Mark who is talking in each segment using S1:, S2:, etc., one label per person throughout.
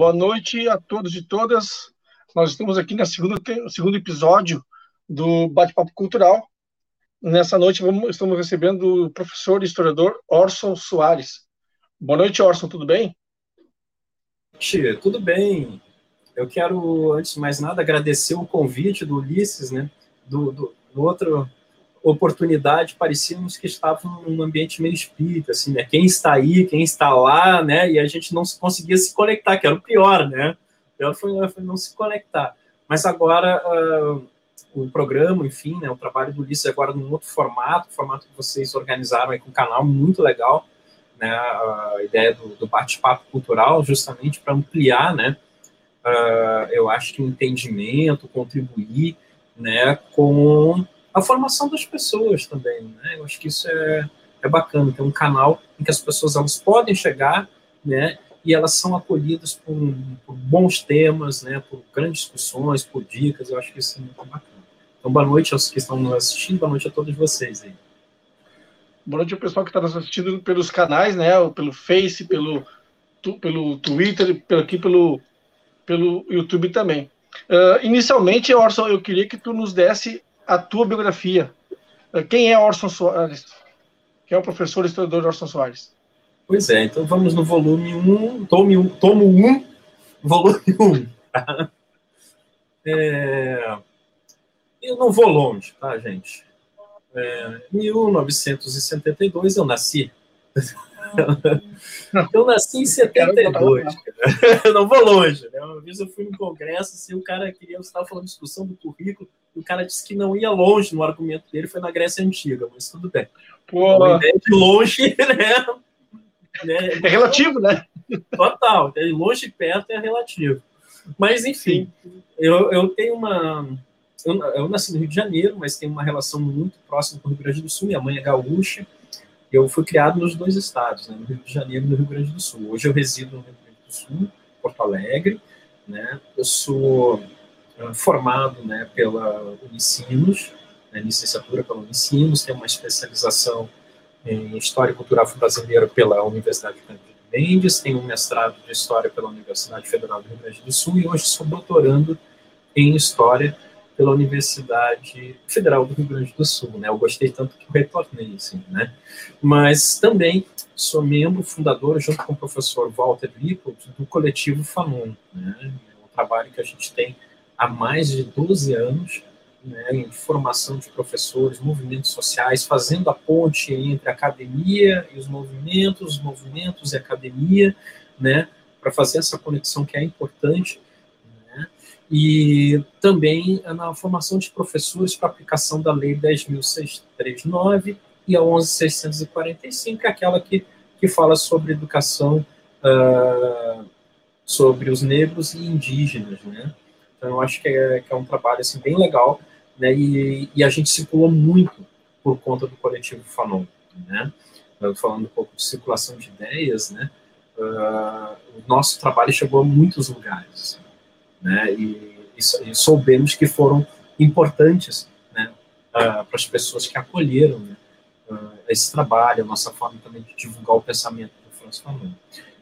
S1: Boa noite a todos e todas. Nós estamos aqui no segundo, segundo episódio do Bate-Papo Cultural. Nessa noite vamos, estamos recebendo o professor e historiador Orson Soares. Boa noite, Orson, tudo bem?
S2: Tudo bem. Eu quero, antes de mais nada, agradecer o convite do Ulisses, né? Do, do, do outro oportunidade, parecíamos que estávamos num ambiente meio espírita, assim, né? Quem está aí, quem está lá, né? E a gente não conseguia se conectar, que era o pior, né? O pior foi, não se conectar. Mas agora uh, o programa, enfim, né? O trabalho do Ulisses agora num outro formato, formato que vocês organizaram aí com o canal, muito legal, né? A ideia do, do bate-papo cultural, justamente para ampliar, né? Uh, eu acho que o entendimento, contribuir, né? Com a formação das pessoas também, né? Eu acho que isso é, é bacana, ter um canal em que as pessoas elas podem chegar, né? E elas são acolhidas por, por bons temas, né? Por grandes discussões, por dicas. Eu acho que isso é muito bacana. Então, boa noite aos que estão nos assistindo, boa noite a todos vocês aí.
S1: Boa noite ao pessoal que está nos assistindo pelos canais, né? Pelo Face, pelo, tu, pelo Twitter, pelo, aqui pelo, pelo YouTube também. Uh, inicialmente, Orson, eu queria que tu nos desse a tua biografia. Eh, quem é Orson Soares? Quem é o professor historiador Orson Soares?
S2: Pois é, então vamos no volume 1, tome 1 tomo 1, volume 1. Tá? É, eu não vou longe, tá, gente? É, em 1972 eu nasci. Eu nasci em 72. Eu não vou longe. Né? Uma vez eu fui no congresso, assim, o cara queria, eu estava falando discussão do currículo, o cara disse que não ia longe no argumento dele, foi na Grécia Antiga, mas tudo bem. Pô. A ideia de longe, né?
S1: né? É relativo, né?
S2: Total, de longe e perto é relativo. Mas, enfim, eu, eu tenho uma. Eu, eu, nasci no Rio de Janeiro, mas tenho uma relação muito próxima com o Rio Grande do Sul. Minha mãe é gaúcha. Eu fui criado nos dois estados, né, no Rio de Janeiro e no Rio Grande do Sul. Hoje eu resido no Rio Grande do Sul, Porto Alegre. Né? Eu sou formado né, pela Unicinos, né, licenciatura pela Unicinos, tenho uma especialização em História Cultural Brasileira pela Universidade de Mendes, tenho um mestrado de História pela Universidade Federal do Rio Grande do Sul e hoje sou doutorando em História pela Universidade Federal do Rio Grande do Sul, né? Eu gostei tanto que retornei, assim, né? Mas também sou membro fundador, junto com o professor Walter Lippold, do coletivo FANON, né? É um trabalho que a gente tem há mais de 12 anos, né, em formação de professores, movimentos sociais, fazendo a ponte entre a academia e os movimentos, os movimentos e a academia, né, para fazer essa conexão que é importante, e também na formação de professores para aplicação da Lei 10.639 e a 11.645, que é aquela que, que fala sobre educação uh, sobre os negros e indígenas, né, então, eu acho que é, que é um trabalho assim, bem legal, né? E, e, a gente circulou muito por conta do coletivo Fanon, né? Falando um pouco de circulação de ideias, né? Uh, o nosso trabalho chegou a muitos lugares, né? E, e, e soubemos que foram importantes, né? Para as pessoas que acolheram né? uh, esse trabalho, a nossa forma também de divulgar o pensamento do François Fanon.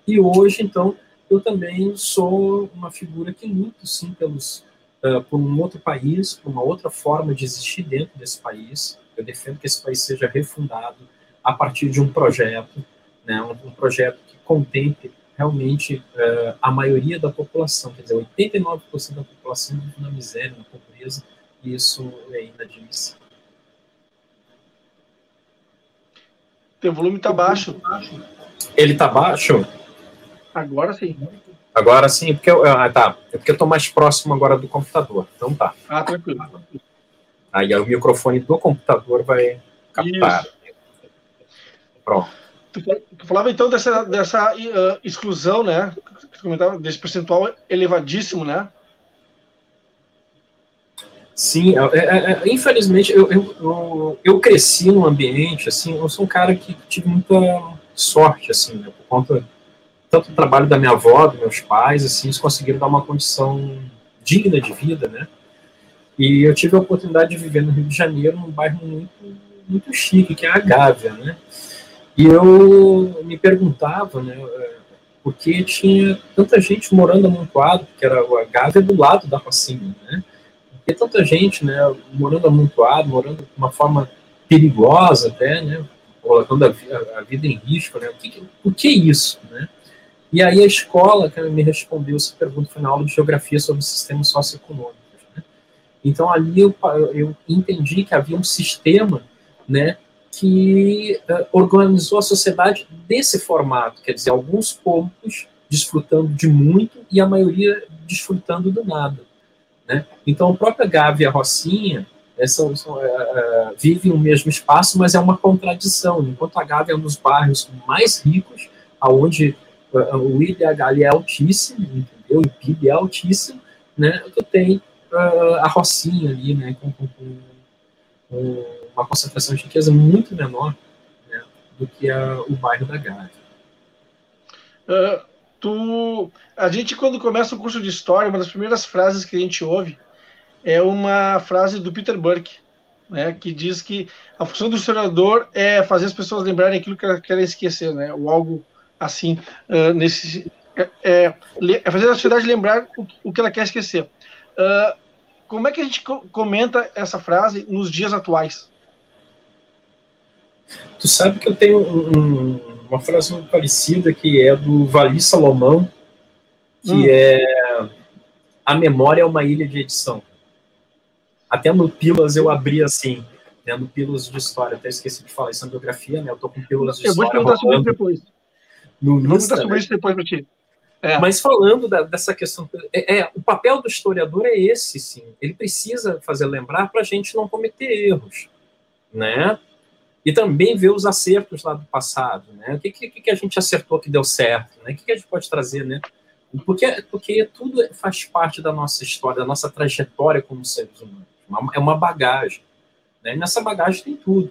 S2: E hoje, então, eu também sou uma figura que luto, sim, pelos, uh, por um outro país, por uma outra forma de existir dentro desse país. Eu defendo que esse país seja refundado a partir de um projeto, né, um, um projeto que contemple realmente uh, a maioria da população, quer dizer, 89% da população vive na miséria, na pobreza, e isso é inadmissível.
S1: Teu volume está baixo.
S2: Ele está baixo?
S1: Agora sim.
S2: Agora sim, porque eu, ah, tá. É porque eu tô mais próximo agora do computador. Então tá.
S1: Ah, tranquilo.
S2: Aí o microfone do computador vai captar. Isso. Pronto.
S1: Tu, tu, falava então dessa, dessa uh, exclusão, né? Desse percentual elevadíssimo, né?
S2: Sim, é, é, é, infelizmente eu, eu, eu, eu, cresci num ambiente, assim, eu sou um cara que tive muita sorte, assim, né, por conta tanto o trabalho da minha avó, dos meus pais, assim, eles conseguiram dar uma condição digna de vida, né? E eu tive a oportunidade de viver no Rio de Janeiro, num bairro muito, muito chique, que é a Gávea, né? E eu me perguntava, né, porque tinha tanta gente morando amontoado, que era a Gávea do lado da Rocinha, né? Porque tanta gente, né, morando amontoado, morando de uma forma perigosa até, né, colocando a, a, vida em risco, né? O que, o que isso, né? E aí a escola que me respondeu essa pergunta foi na aula de geografia sobre sistemas socioeconômicos. Né? Então ali eu, eu entendi que havia um sistema, né, que uh, organizou a sociedade desse formato, quer dizer, alguns poucos desfrutando de muito e a maioria desfrutando do nada. Né? Então, a própria Gávea Rocinha é, são, são, uh, uh, vive no mesmo espaço, mas é uma contradição. Enquanto a Gávea é um dos bairros mais ricos, aonde o IDH é altíssimo, entendeu? o PIB é altíssimo, né? Tu tem a Rocinha ali, né? Com, com, com uma concentração de riqueza muito menor né, do que a, o bairro da Gávea.
S1: Uh, tu, a gente, quando começa o curso de História, uma das primeiras frases que a gente ouve é uma frase do Peter Burke, né, que diz que a função do historiador é fazer as pessoas lembrarem aquilo que elas querem esquecer, né, ou algo assim, uh, nesse, é, é, é, fazer a sociedade lembrar o, que ela quer esquecer. Uh, como é que a gente comenta essa frase nos dias atuais?
S2: Tu sabe que eu tenho um, uma frase muito parecida que é do Vali Salomão, que hum. é a memória é uma ilha de edição. Até no Pilas eu abri assim, né, no Pilas de História, até esqueci de falar isso na biografia, né, eu tô com Pilas de
S1: eu
S2: História.
S1: Eu vou te perguntar sobre isso depois. No vou perguntar sobre isso depois para ti.
S2: É. Mas falando da, dessa questão, é, é, o papel do historiador é esse, sim. Ele precisa fazer lembrar para a gente não cometer erros, né? E também ver os acertos lá do passado, né? O que, que, que a gente acertou que deu certo, né? O que, que a gente pode trazer, né? Porque, porque tudo faz parte da nossa história, da nossa trajetória como seres humanos. É uma bagagem. Né? E nessa bagagem tem tudo.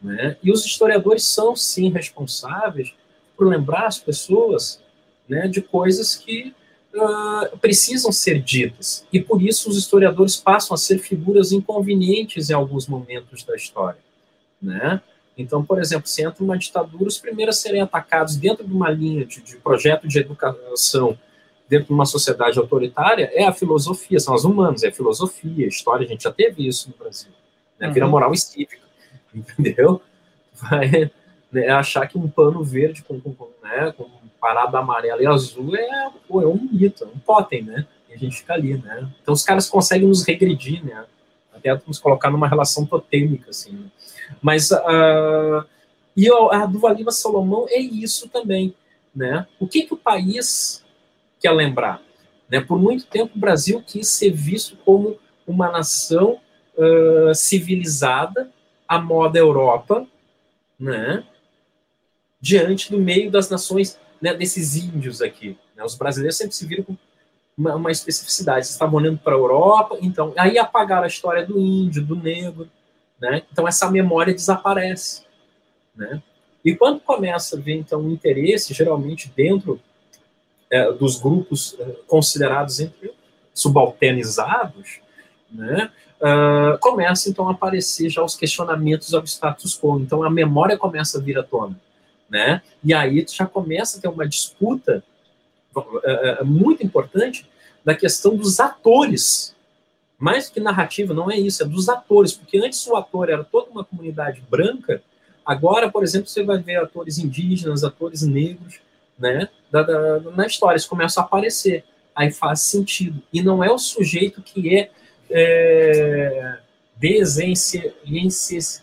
S2: Né? E os historiadores são, sim, responsáveis por lembrar as pessoas né, de coisas que uh, precisam ser ditas. E por isso os historiadores passam a ser figuras inconvenientes em alguns momentos da história né? Então, por exemplo, se entra uma ditadura, os primeiros a serem atacados dentro de uma linha de, de projeto de educação dentro de uma sociedade autoritária é a filosofia, são as humanas, é a filosofia, a história, a gente já teve isso no Brasil. Né? Vira uhum. moral e cívica, entendeu? Vai né, achar que um pano verde com, com, né, com parada amarela e azul é, pô, é um mito, é um totem, né? E a gente fica ali, né? Então os caras conseguem nos regredir, né? Até nos colocar numa relação totêmica, assim, né? Mas uh, e a do Valiva Salomão é isso também, né? O que que o país quer lembrar? Né? Por muito tempo o Brasil quis ser visto como uma nação uh, civilizada à moda Europa, né? Diante do meio das nações, né, desses índios aqui. Né? Os brasileiros sempre se viram com uma, uma especificidade. Estavam olhando para a Europa, então aí apagaram a história do índio, do negro, né? Então, essa memória desaparece. Né? E quando começa a ver, então, um interesse, geralmente dentro é, dos grupos é, considerados subalternizados, né? Uh, começa, então, a aparecer já os questionamentos ao status quo. Então, a memória começa a vir à tona. Né? E aí já começa a ter uma disputa uh, muito importante da questão dos atores mais que narrativa, não é isso, é dos atores, porque antes o ator era toda uma comunidade branca, agora, por exemplo, você vai ver atores indígenas, atores negros, né, da, da, na história, eles começam a aparecer, aí faz sentido, e não é o sujeito que é, é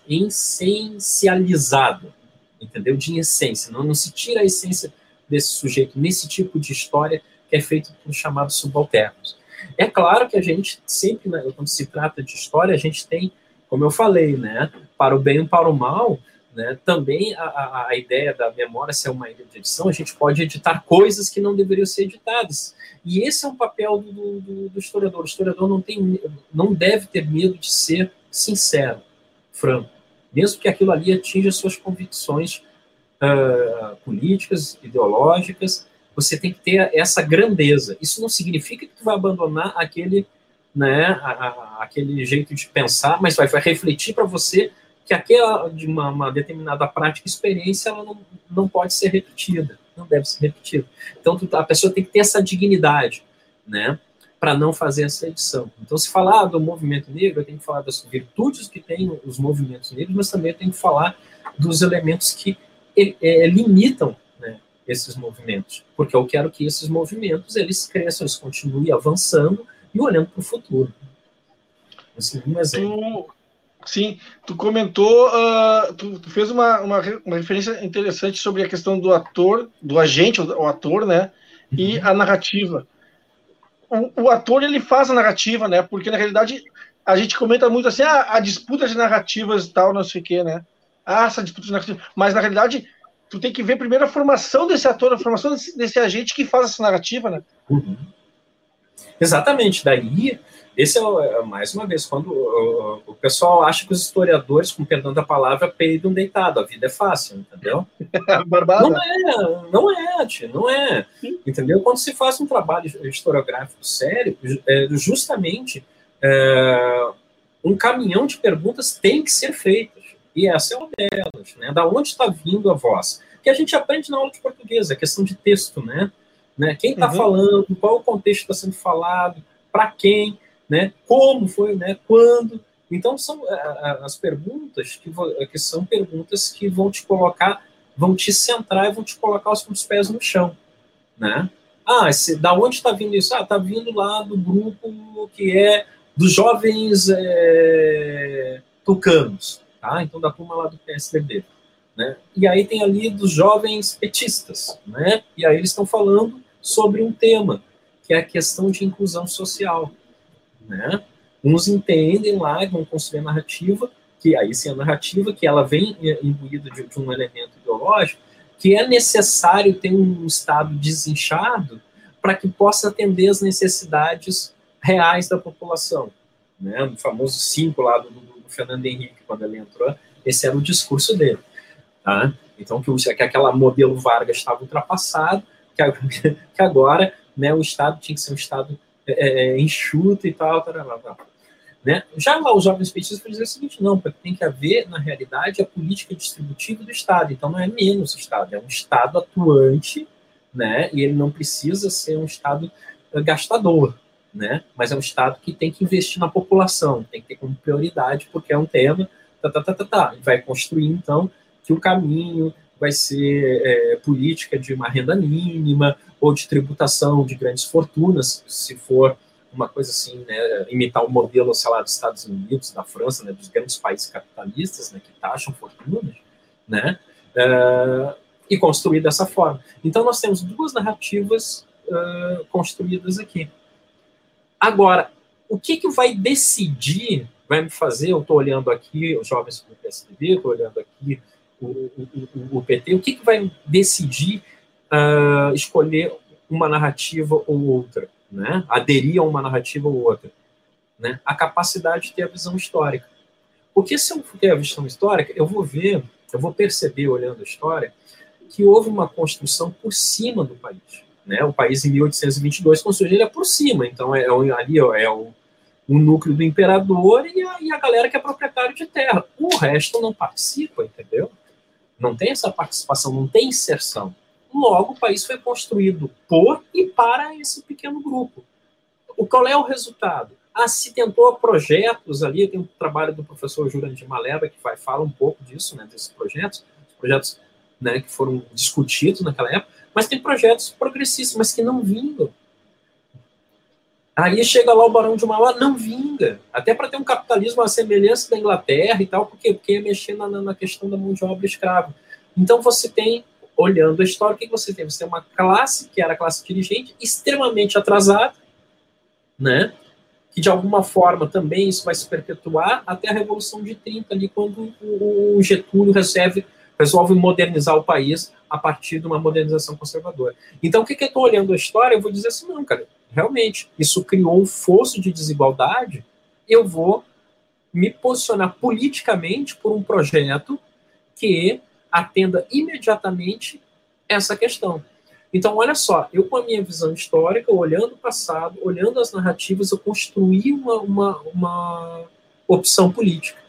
S2: essencializado, entendeu, de essência, não, não se tira a essência desse sujeito nesse tipo de história que é feito por chamados subalternos. É claro que a gente sempre, né, quando se trata de história, a gente tem, como eu falei, né, para o bem e para o mal, né, também a, a, a ideia da memória ser uma ilha de edição, a gente pode editar coisas que não deveriam ser editadas. E esse é um papel do, do, do historiador. O historiador não, tem, não deve ter medo de ser sincero, franco, mesmo que aquilo ali atinja suas convicções uh, políticas, ideológicas, você tem que ter essa grandeza. Isso não significa que tu vai abandonar aquele, né, a, a, aquele jeito de pensar, mas vai, vai refletir para você que aquela de uma, uma, determinada prática experiência ela não, não pode ser repetida. não deve ser repetido. Então a pessoa tem que ter essa dignidade, né? Para não fazer essa edição. Então, se falar do movimento negro, eu tenho que falar das virtudes que tem os movimentos negros, mas também eu tenho que falar dos elementos que é, limitam né, esses movimentos, porque eu quero que esses movimentos eles cresçam, eles continuem avançando e olhando para o futuro.
S1: Assim, um exemplo. Tu, sim, tu comentou, uh, tu, tu, fez uma, uma, uma, referência interessante sobre a questão do ator, do agente, o, o ator, né, uhum. e a narrativa. O, o, ator ele faz a narrativa, né? Porque na realidade a gente comenta muito assim, ah, a disputa de narrativas e tal, não sei o quê, né? Ah, essa disputa de narrativas. Mas na realidade tu tem que ver primeiro a formação desse ator, a formação desse, desse agente que faz essa narrativa, né? Uhum.
S2: Exatamente. Daí esse é, é, mais uma vez, quando o, o, pessoal acha que os historiadores, com perdão da palavra, peidam deitado, a vida é fácil, entendeu?
S1: Barbada.
S2: Não é, não é, tia, não é. Entendeu? Quando se faz um trabalho historiográfico sério, é, justamente é, um caminhão de perguntas tem que ser feito. E essa é uma delas, né? Da onde está vindo a voz? Que a gente aprende na aula de português, a questão de texto, né? né? Quem está uhum. falando, qual o contexto está sendo falado, para quem né? Como foi, né? Quando? Então são as perguntas que, que são perguntas que vão te colocar, vão te centrar e vão te colocar os, pés no chão, né? Ah, se, da onde está vindo isso? Ah, está vindo lá do grupo que é dos jovens é, tucanos, tá? Então da turma lá do PSDB, né? E aí tem ali dos jovens petistas, né? E aí eles estão falando sobre um tema que é a questão de inclusão social. Né? Uns entendem lá, vão construir a narrativa, que aí sim a narrativa, que ela vem imbuída de, de um elemento ideológico, que é necessário ter um Estado desinchado para que possa atender as necessidades reais da população. Né? O famoso cinco lá do, do, Fernando Henrique, quando ele entrou, esse era o discurso dele. Tá? Então, que, o, que aquela modelo Vargas estava ultrapassado, que, que agora né, o Estado tinha que ser um Estado é, é, enxuta e tal, tarará, tal. Né? Já lá os jovens petistas vão dizer o seguinte, não, porque tem que haver, na realidade, a política distributiva do Estado. Então não é menos Estado, é um Estado atuante, né? e ele não precisa ser um Estado eh, gastador, né? mas é um Estado que tem que investir na população, tem que ter como prioridade, porque é um tema, tá, tá, tá, tá, tá. vai construir, então, que o caminho vai ser é, política de uma renda mínima ou de tributação de grandes fortunas, se for uma coisa assim, né, imitar o modelo, sei lá, dos Estados Unidos, da França, né, dos grandes países capitalistas, né, que taxam fortunas, né, uh, e construir dessa forma. Então, nós temos duas narrativas uh, construídas aqui. Agora, o que, que vai decidir, vai me fazer, eu estou olhando aqui os jovens do PSDB, estou olhando aqui o, o, o, PT, o que, que vai decidir uh, escolher uma narrativa ou outra, né? aderir a uma narrativa ou outra? Né? A capacidade de ter a visão histórica. Porque se eu ter a visão histórica, eu vou ver, eu vou perceber, olhando a história, que houve uma construção por cima do país. Né? O país, em 1822, construiu ele é por cima, então é, é ali é o, o núcleo do imperador e a, e a galera que é proprietário de terra. O resto não participa, entendeu? Não tem essa participação, não tem inserção. Logo, o país foi construído por e para esse pequeno grupo. O qual é o resultado? Ah, se tentou projetos ali, tem um trabalho do professor Jurandir Maleba que vai falar um pouco disso, né, desses projetos, projetos né, que foram discutidos naquela época, mas tem projetos progressistas, mas que não vingam. Aí chega lá o Barão de Mauá, não vinga. Até para ter um capitalismo à semelhança da Inglaterra e tal, por quê? Porque ia mexer na, na questão da mão de obra escrava. Então você tem, olhando a história, o que você tem? Você tem uma classe, que era a classe dirigente, extremamente atrasada, né? que de alguma forma também isso vai se perpetuar até a Revolução de 30, ali, quando o Getúlio resolve, resolve modernizar o país a partir de uma modernização conservadora. Então, o que, que eu estou olhando a história? Eu vou dizer assim, não, cara, realmente, isso criou um fosso de desigualdade, eu vou me posicionar politicamente por um projeto que atenda imediatamente essa questão. Então, olha só, eu com a minha visão histórica, olhando o passado, olhando as narrativas, eu construí uma, uma, uma opção política.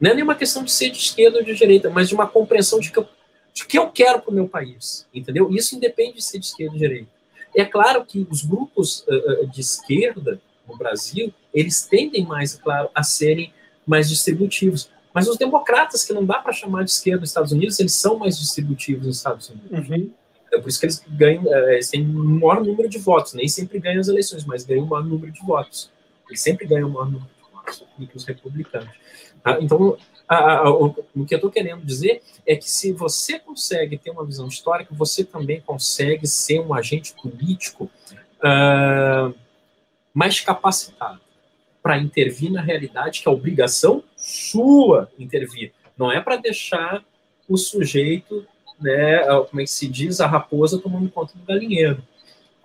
S2: Não é nenhuma questão de ser de esquerda ou de direita, mas de uma compreensão de que eu, O que eu quero para o meu país, entendeu? Isso independe de ser de esquerda ou de direita. É claro que os grupos uh, de esquerda no Brasil, eles tendem mais, é claro, a serem mais distributivos. Mas os democratas, que não dá para chamar de esquerda nos Estados Unidos, eles são mais distributivos nos Estados Unidos. Uhum. É por isso que eles ganham, eles têm um maior número de votos. Nem sempre ganham as eleições, mas ganham um maior número de votos. Eles sempre ganham um maior número de votos do que os republicanos. Tá? Então, a, a, o, o, que eu estou querendo dizer é que se você consegue ter uma visão histórica, você também consegue ser um agente político uh, mais capacitado para intervir na realidade, que é obrigação sua intervir. Não é para deixar o sujeito, né, como é que se diz, a raposa tomando conta do galinheiro,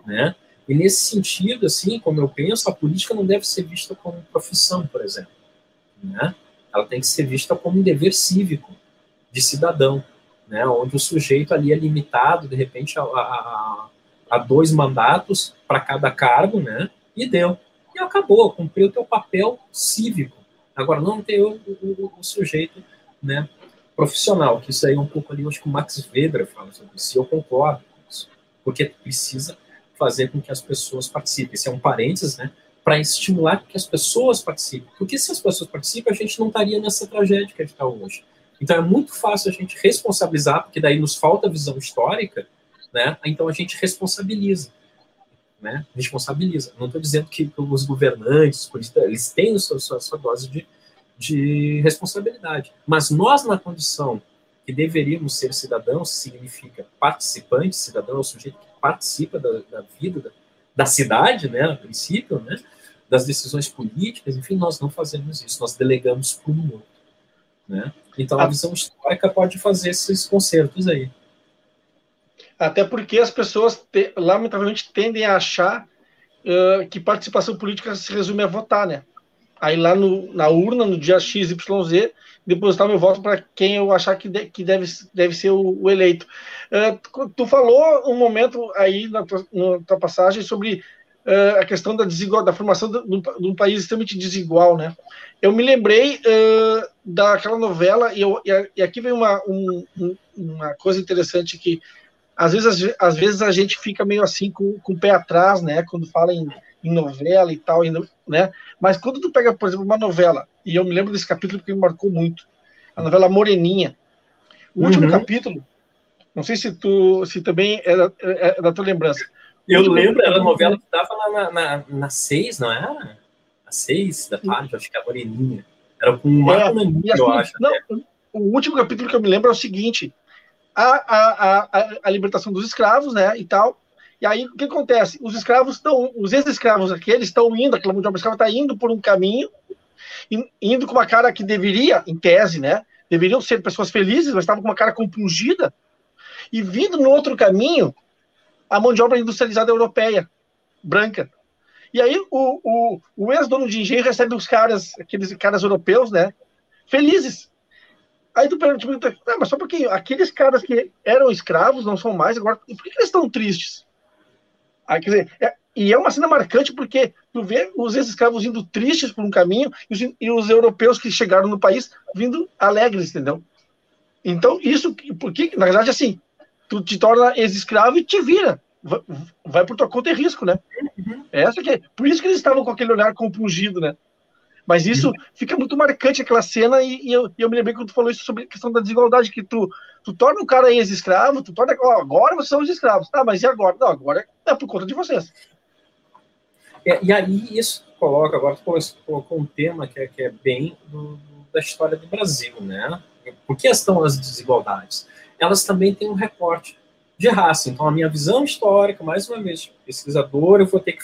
S2: né? E nesse sentido, assim, como eu penso, a política não deve ser vista como profissão, por exemplo, né? Ela tem que ser vista como um dever cívico de cidadão, né, onde o sujeito ali é limitado, de repente, a, a, a dois mandatos para cada cargo, né, e deu. E acabou, cumpriu o teu papel cívico. Agora, não ter o, o, o, sujeito né, profissional, que isso aí é um pouco ali, acho que o Max Weber fala sobre isso, e eu concordo com isso, porque precisa fazer com que as pessoas participem. Esse é um parênteses, né, para estimular que as pessoas participem. Porque se as pessoas participam, a gente não estaria nessa tragédia que a gente está hoje. Então é muito fácil a gente responsabilizar, porque daí nos falta visão histórica, né? Então a gente responsabiliza. Né? Responsabiliza. Não estou dizendo que os governantes, eles têm a sua, sua, sua dose de, de responsabilidade. Mas nós, na condição que deveríamos ser cidadãos, significa participante, cidadão é o sujeito que participa da, da vida, da, da cidade, né, a princípio, né, das decisões políticas, enfim, nós não fazemos isso, nós delegamos para o outro. Né? Então a visão histórica pode fazer esses concertos aí.
S1: Até porque as pessoas, te, lamentavelmente, tendem a achar uh, que participação política se resume a votar, né? Aí lá no, na urna, no dia XYZ, depositar meu voto para quem eu achar que, de, que deve, deve ser o, o eleito. Uh, tu falou um momento aí na tua, na tua passagem sobre uh, a questão da desigual, da formação de, um país extremamente desigual, né? Eu me lembrei uh, daquela novela e, eu, e, aqui vem uma, um, uma coisa interessante que às vezes, às, às, vezes a gente fica meio assim com, com o pé atrás, né? Quando fala em, em novela e tal, né? Mas quando tu pega, por exemplo, uma novela, e eu me lembro desse capítulo porque me marcou muito, a novela Moreninha. O último uhum. capítulo, não sei se tu se também é da, é, é da tua lembrança.
S2: Eu lembro, era a novela que dava na, na, na seis, não era? A seis da tarde, acho que é a Moreninha. Era com o Marco é,
S1: eu acho. Não, o último capítulo que eu me lembro é o seguinte: a, a, a, a libertação dos escravos, né, e tal. E aí, o que acontece? Os escravos estão, os ex-escravos aqueles estão indo, aquela mão de obra escrava está indo por um caminho, indo com uma cara que deveria, em tese, né, deveriam ser pessoas felizes, mas estavam com uma cara compungida, e vindo no outro caminho, a mão de obra industrializada europeia, branca. E aí o, o, o ex-dono de engenho recebe os caras, aqueles caras europeus, né, felizes. Aí tu pergunta, ah, mas só porque aqueles caras que eram escravos não são mais, agora, por que, que eles estão tristes? Aí, quer dizer, é, e é uma cena marcante porque tu vê os ex-escravos indo tristes por um caminho e os, e os, europeus que chegaram no país vindo alegres, entendeu? Então, isso, porque, na verdade, assim, tu te torna ex-escravo e te vira. Vai, vai por tua conta e risco, né? Uhum. Essa que é, por isso que eles estavam com aquele olhar compungido, né? Mas isso fica muito marcante aquela cena, e, e, eu, e, eu, me lembrei quando tu falou isso sobre a questão da desigualdade, que tu, tu torna o cara ex-escravo, tu torna. Agora vocês são os escravos. Ah, mas e agora? Não, agora é por conta de vocês.
S2: É, e aí isso coloca, agora tu colocou um tema que é, que é bem do, da história do Brasil, né? Por que estão as desigualdades? Elas também têm um recorte de raça. Então, a minha visão histórica, mais uma vez, pesquisador, eu vou ter que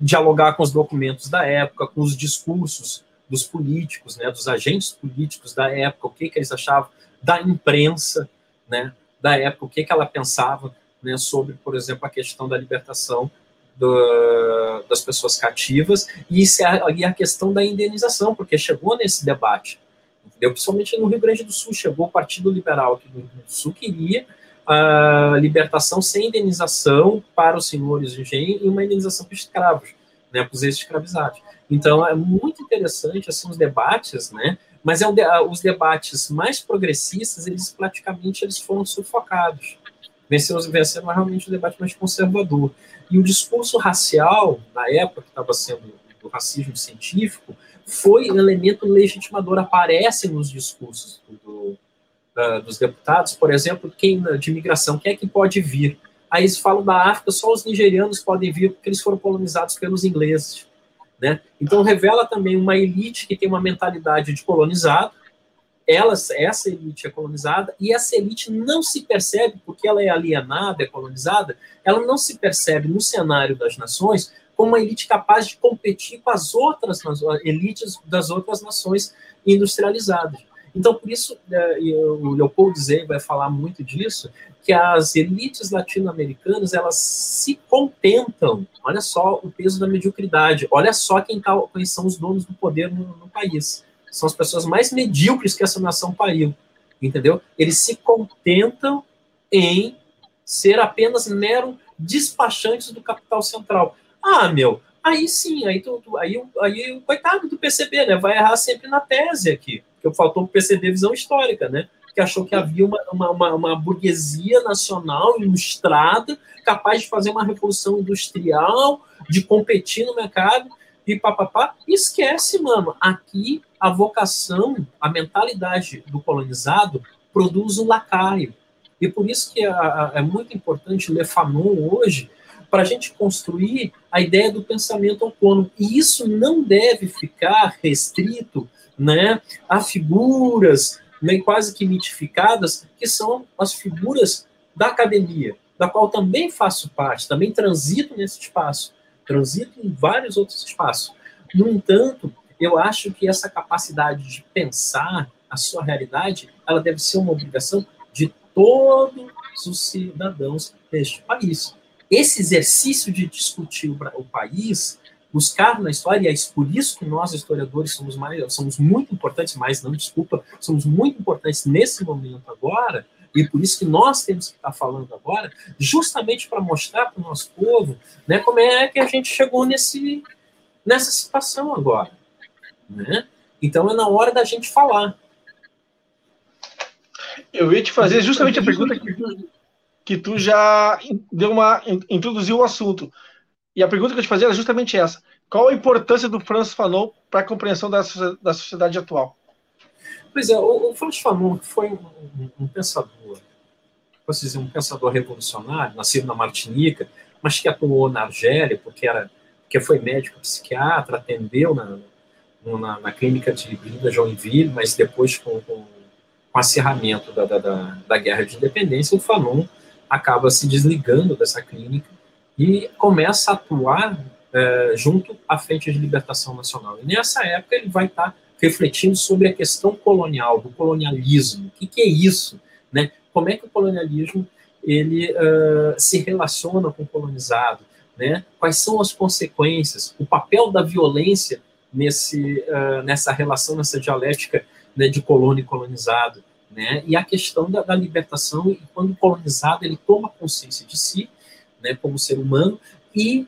S2: dialogar com os documentos da época, com os discursos dos políticos, né, dos agentes políticos da época, o que, que eles achavam da imprensa, né, da época, o que, que ela pensava né, sobre, por exemplo, a questão da libertação do, das pessoas cativas e, a, e a questão da indenização, porque chegou nesse debate, entendeu? principalmente no Rio Grande do Sul, chegou o Partido Liberal aqui do Rio Grande do Sul, queria a libertação sem indenização para os senhores de engenho e uma indenização para os escravos, né, para os ex-escravizados. Então, é muito interessante assim, os debates, né, Mas é um os debates mais progressistas, eles praticamente eles foram sufocados. Venceu, vencendo realmente o debate mais conservador. E o discurso racial, na época que estava sendo do racismo científico, foi um elemento legitimador, aparece nos discursos do, dos deputados, por exemplo, quem de imigração, quem é que pode vir? Aí eles falam da África, só os nigerianos podem vir porque eles foram colonizados pelos ingleses. Né? Então revela também uma elite que tem uma mentalidade de colonizado, ela, essa elite é colonizada, e essa elite não se percebe, porque ela é alienada, é colonizada, ela não se percebe no cenário das nações como uma elite capaz de competir com as outras elites das outras nações industrializadas. Então, por isso, é, o Leopoldo Zey vai falar muito disso, que as elites latino-americanas, elas se contentam, olha só o peso da mediocridade, olha só quem, tá, quem são os donos do poder no, no país. São as pessoas mais medíocres que essa nação pariu, entendeu? Eles se contentam em ser apenas mero despachantes do capital central. Ah, meu, aí sim, aí, tu, aí, aí o coitado do PCB, né, vai errar sempre na tese aqui que faltou perceber visão histórica, né? Que achou que havia uma, uma, uma, uma burguesia nacional ilustrada, capaz de fazer uma revolução industrial, de competir no mercado e papapá. Esquece, mano. Aqui a vocação, a mentalidade do colonizado produz um lacaio. E por isso que é, é muito importante ler Fanon hoje, para a gente construir a ideia do pensamento autônomo. E isso não deve ficar restrito né, a figuras né, quase que mitificadas, que são as figuras da academia, da qual também faço parte, também transito nesse espaço, transito em vários outros espaços. No entanto, eu acho que essa capacidade de pensar a sua realidade, ela deve ser uma obrigação de todos os cidadãos deste país. Esse exercício de discutir o país buscar na história, e é por isso que nós, historiadores, somos, mais, somos muito importantes, mas não desculpa, somos muito importantes nesse momento agora, e por isso que nós temos que estar falando agora, justamente para mostrar para o nosso povo né, como é que a gente chegou nesse, nessa situação agora. Né? Então é na hora da gente falar.
S1: Eu ia te fazer justamente a pergunta que tu, que tu já deu uma introduziu o assunto. E a pergunta que eu te fazia era justamente essa. Qual a importância do Francis Fanon para a compreensão da, da sociedade atual?
S2: Pois é, o, o Francis Fanon foi um, um, um pensador, posso dizer, um pensador revolucionário, nascido na Martinica, mas que atuou na Argélia, porque era, porque foi médico psiquiatra, atendeu na, na, na clínica de Linda Joinville, mas depois com, com, com o acirramento da, da, da, da guerra de independência, o Fanon acaba se desligando dessa clínica e começa a atuar é, junto à Frente de Libertação Nacional. E nessa época ele vai estar refletindo sobre a questão colonial, do colonialismo. O que, que é isso? Né? Como é que o colonialismo ele uh, se relaciona com o colonizado? Né? Quais são as consequências? O papel da violência nesse, uh, nessa relação, nessa dialética né, de colônia e colonizado? Né? E a questão da, da libertação, e quando o colonizado ele toma consciência de si, né, como ser humano, e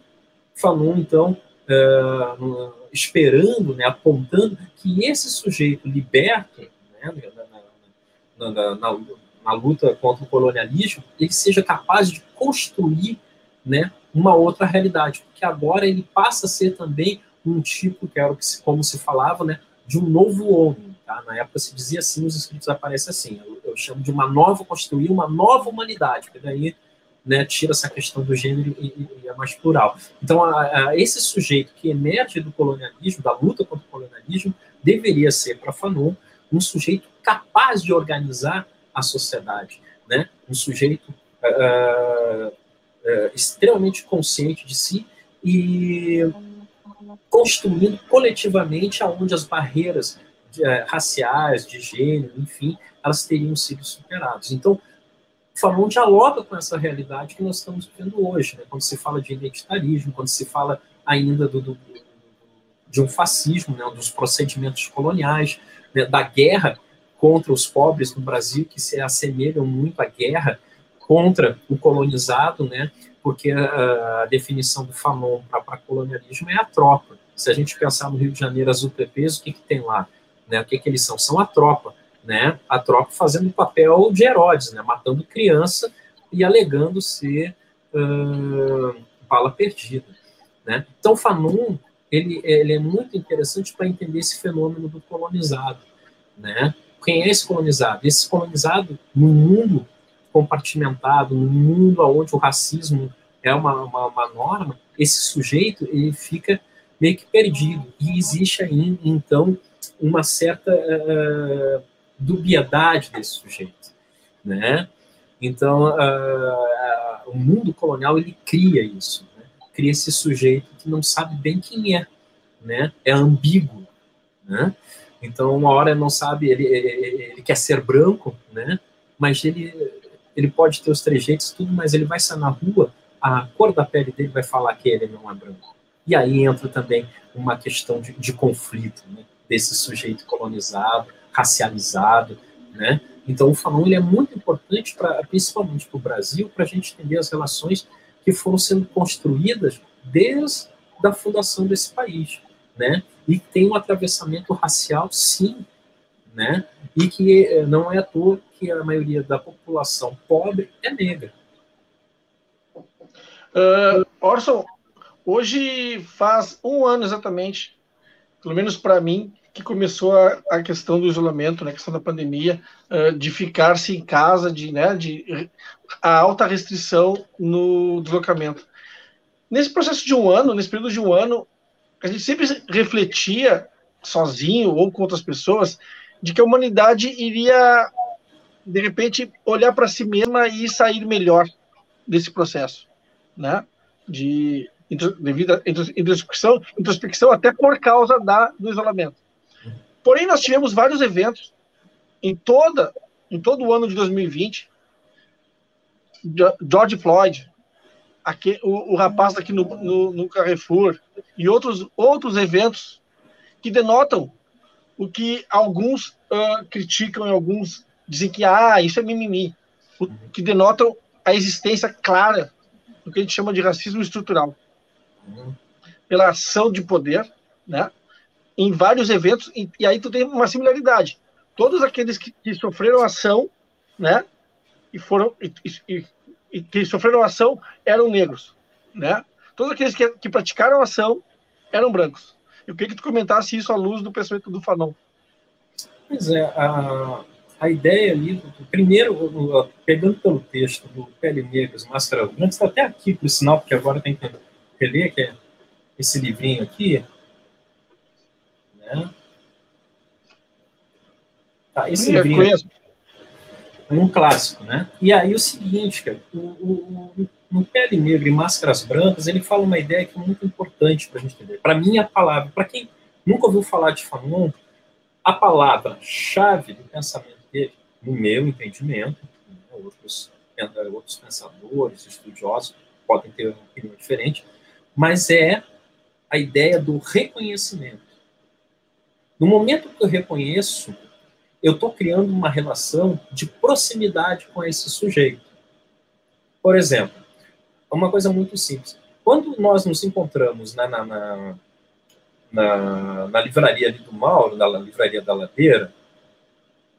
S2: falou, então, uh, esperando, né, apontando que esse sujeito liberto né, na, na, na, na, luta contra o colonialismo, ele seja capaz de construir né, uma outra realidade, porque agora ele passa a ser também um tipo, que era como se falava, né, de um novo homem. Tá? Na época se dizia assim, os escritos aparecem assim, eu, eu chamo de uma nova, construir uma nova humanidade, porque daí né, tira essa questão do gênero e, e é mais plural. Então, a, a, esse sujeito que emerge do colonialismo, da luta contra o colonialismo, deveria ser, para Fanon, um sujeito capaz de organizar a sociedade, né? um sujeito uh, uh, extremamente consciente de si e construindo coletivamente aonde as barreiras de, uh, raciais, de gênero, enfim, elas teriam sido superadas. Então, Fanon dialoga com essa realidade que nós estamos vivendo hoje, né? quando se fala de identitarismo, quando se fala ainda do, do de um fascismo, né? dos procedimentos coloniais, né? da guerra contra os pobres no Brasil, que se assemelham muito à guerra contra o colonizado, né? porque a, a definição do Fanon para colonialismo é a tropa. Se a gente pensar no Rio de Janeiro, as UPPs, o que, que tem lá? Né? O que, que eles são? São a tropa. Né? A tropa fazendo o papel de Herodes, né? matando criança e alegando ser uh, bala perdida. Né? Então, Fanon ele, ele é muito interessante para entender esse fenômeno do colonizado. Né? Quem é esse colonizado? Esse colonizado, no mundo compartimentado, no mundo onde o racismo é uma, uma, uma norma, esse sujeito ele fica meio que perdido. E existe aí, então, uma certa uh, dubiedade desse sujeito. Né? Então, uh, uh, o mundo colonial ele cria isso, né? cria esse sujeito que não sabe bem quem é, né? é ambíguo. Né? Então, uma hora não sabe, ele, ele, ele, quer ser branco, né? mas ele, ele pode ter os trejeitos, tudo, mas ele vai sair na rua, a cor da pele dele vai falar que ele não é branco. E aí entra também uma questão de, de conflito, né? desse sujeito colonizado, racializado, né? Então o Fanon ele é muito importante para, principalmente para o Brasil, para a gente entender as relações que foram sendo construídas desde a fundação desse país, né? E tem um atravessamento racial, sim, né? E que eh, não é à toa que a maioria da população pobre é negra.
S1: Uh, Orson, hoje faz um ano exatamente, pelo menos para mim, que começou a, a, questão do isolamento, né, a questão da pandemia, uh, de ficar-se em casa, de, né, de a alta restrição no deslocamento. Nesse processo de um ano, nesse período de um ano, a gente sempre refletia, sozinho ou com outras pessoas, de que a humanidade iria, de repente, olhar para si mesma e sair melhor desse processo, né? De devido à introspecção, introspecção até por causa da, do isolamento. Porém, nós tivemos vários eventos em toda em todo o ano de 2020. George Floyd, aqui, o, o, rapaz aqui no, no, no, Carrefour e outros outros eventos que denotam o que alguns uh, criticam e alguns dizem que ah isso é mimimi, o, que denotam a existência clara do que a gente chama de racismo estrutural pela ação de poder, né? Em vários eventos, e, e, aí tu tem uma similaridade. Todos aqueles que, que sofreram ação, né, e foram e, e, e, que sofreram ação eram negros, né? Todos aqueles que, que praticaram ação eram brancos. Eu queria que tu comentasse isso à luz do pensamento do Fanon.
S2: Pois é, a, a ideia ali, primeiro, pegando pelo texto do Pele Negras, Máscara Branca, está até aqui, por sinal, porque agora tem que reler, que é esse livrinho aqui, né? Tá, esse livrinho é um clássico, né? E aí o seguinte, cara, o, o, no Pele Negra e Máscaras Brancas, ele fala uma ideia que é muito importante para a gente entender. Para mim, a palavra, para quem nunca ouviu falar de Fanon, a palavra-chave do pensamento dele, no meu entendimento, né, outros, outros pensadores, estudiosos podem ter uma opinião diferente, mas é a ideia do reconhecimento. No momento que eu reconheço, eu estou criando uma relação de proximidade com esse sujeito. Por exemplo, uma coisa muito simples. Quando nós nos encontramos na, na, na, na, na livraria do Mauro, na livraria da Ladeira,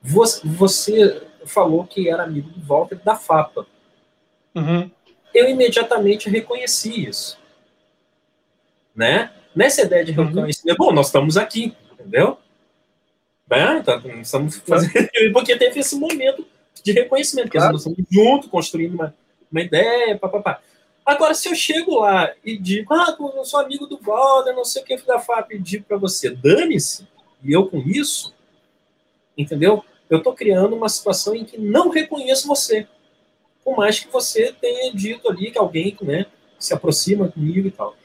S2: você, você, falou que era amigo do Walter da FAPA. Uhum. Eu imediatamente reconheci isso. Né? Nessa ideia de uhum. reconhecimento, uhum. bom, nós estamos aqui, entendeu? Né? Então, estamos fazendo. Porque teve esse momento de reconhecimento, claro. nós estamos juntos, construindo uma, uma ideia, papapá. Agora, se eu chego lá e digo, ah, eu sou amigo do Valder, não sei o que da FAP, e digo para você, dane-se, e eu com isso, entendeu? Eu estou criando uma situação em que não reconheço você. Por mais que você tenha dito ali que alguém né, se aproxima comigo e tal.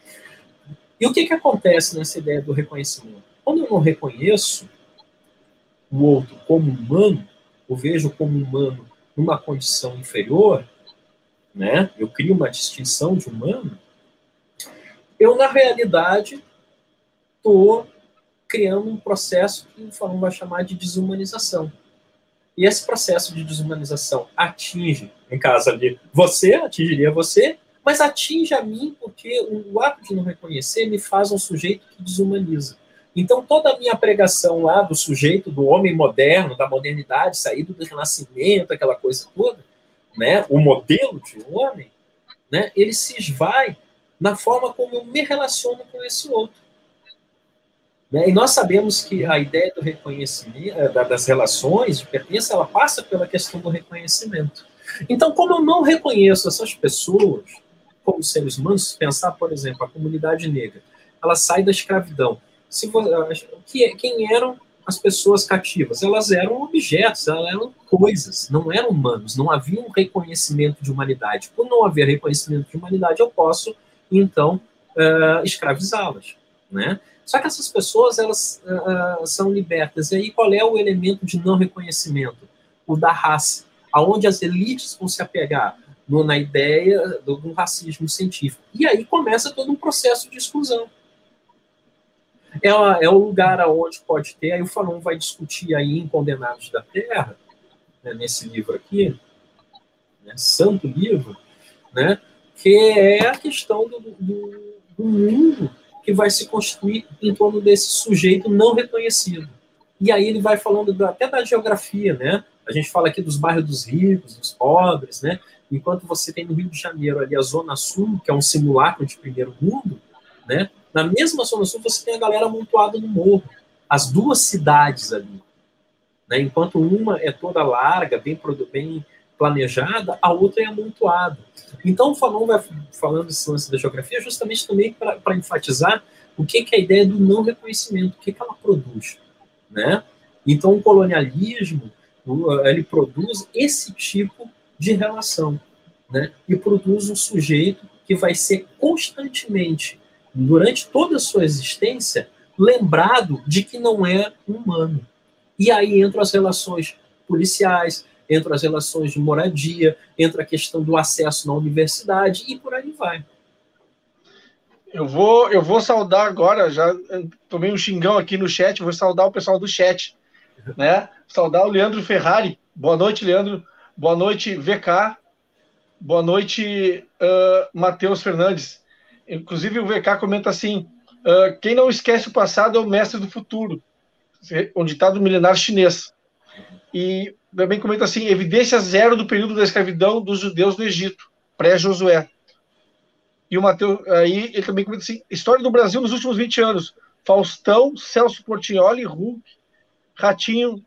S2: E o que, que acontece nessa ideia do reconhecimento? Quando eu não reconheço o outro como humano, o vejo como humano numa condição inferior, né? Eu crio uma distinção de humano. Eu na realidade estou criando um processo que o vai chamar de desumanização. E esse processo de desumanização atinge, em caso ali, você, atingiria você, mas atinge a mim porque o ato de não reconhecer me faz um sujeito que desumaniza. Então, toda a minha pregação lá do sujeito, do homem moderno, da modernidade, saído do renascimento, aquela coisa toda, né, o modelo de homem, né, ele se esvai na forma como eu me relaciono com esse outro. Né? E nós sabemos que a ideia do reconhecimento, eh, das relações de pertença, ela passa pela questão do reconhecimento. Então, como eu não reconheço essas pessoas como seres humanos, pensar, por exemplo, a comunidade negra, ela sai da escravidão. Se, que, quem eram as pessoas cativas? Elas eram objetos, elas eram coisas, não eram humanos, não havia um reconhecimento de humanidade. Por não haver reconhecimento de humanidade, eu posso, então, uh, escravizá-las. Né? Só que essas pessoas, elas uh, são libertas. E aí, qual é o elemento de não reconhecimento? O da raça, aonde as elites vão se apegar no, na ideia do, do racismo científico. E aí começa todo um processo de exclusão. É, é o lugar aonde pode ter, aí o Fanon vai discutir aí em Condenados da Terra, né, nesse livro aqui, né, santo livro, né, que é a questão do, do, do mundo que vai se construir em torno desse sujeito não reconhecido. E aí ele vai falando da, até da geografia, né? A gente fala aqui dos bairros dos ricos, dos pobres, né? Enquanto você tem no Rio de Janeiro ali a Zona Sul, que é um simulacro de primeiro mundo, né? Na mesma Zona Sul você tem a galera amontoada no morro. As duas cidades ali. Né? Enquanto uma é toda larga, bem, bem planejada, a outra é amontoada. Então o vai falando esse lance da geografia justamente também para enfatizar o que, que é a ideia do não reconhecimento, o que, que ela produz. Né? Então o colonialismo ele produz esse tipo de relação, né? E produz um sujeito que vai ser constantemente, durante toda a sua existência, lembrado de que não é humano. E aí entram as relações policiais, entram as relações de moradia, entra a questão do acesso na universidade e por aí vai.
S1: Eu vou, eu vou saudar agora, já tomei um xingão aqui no chat, vou saudar o pessoal do chat, né? Saudar o Leandro Ferrari. Boa noite, Leandro. Boa noite, VK. Boa noite, uh, Matheus Fernandes. Inclusive, o VK comenta assim: uh, quem não esquece o passado é o mestre do futuro, um ditado milenar chinês. E também comenta assim: evidência zero do período da escravidão dos judeus no Egito, pré-Josué. E o Mateus, aí ele também comenta assim: história do Brasil nos últimos 20 anos. Faustão, Celso Portioli, Hulk, Ratinho,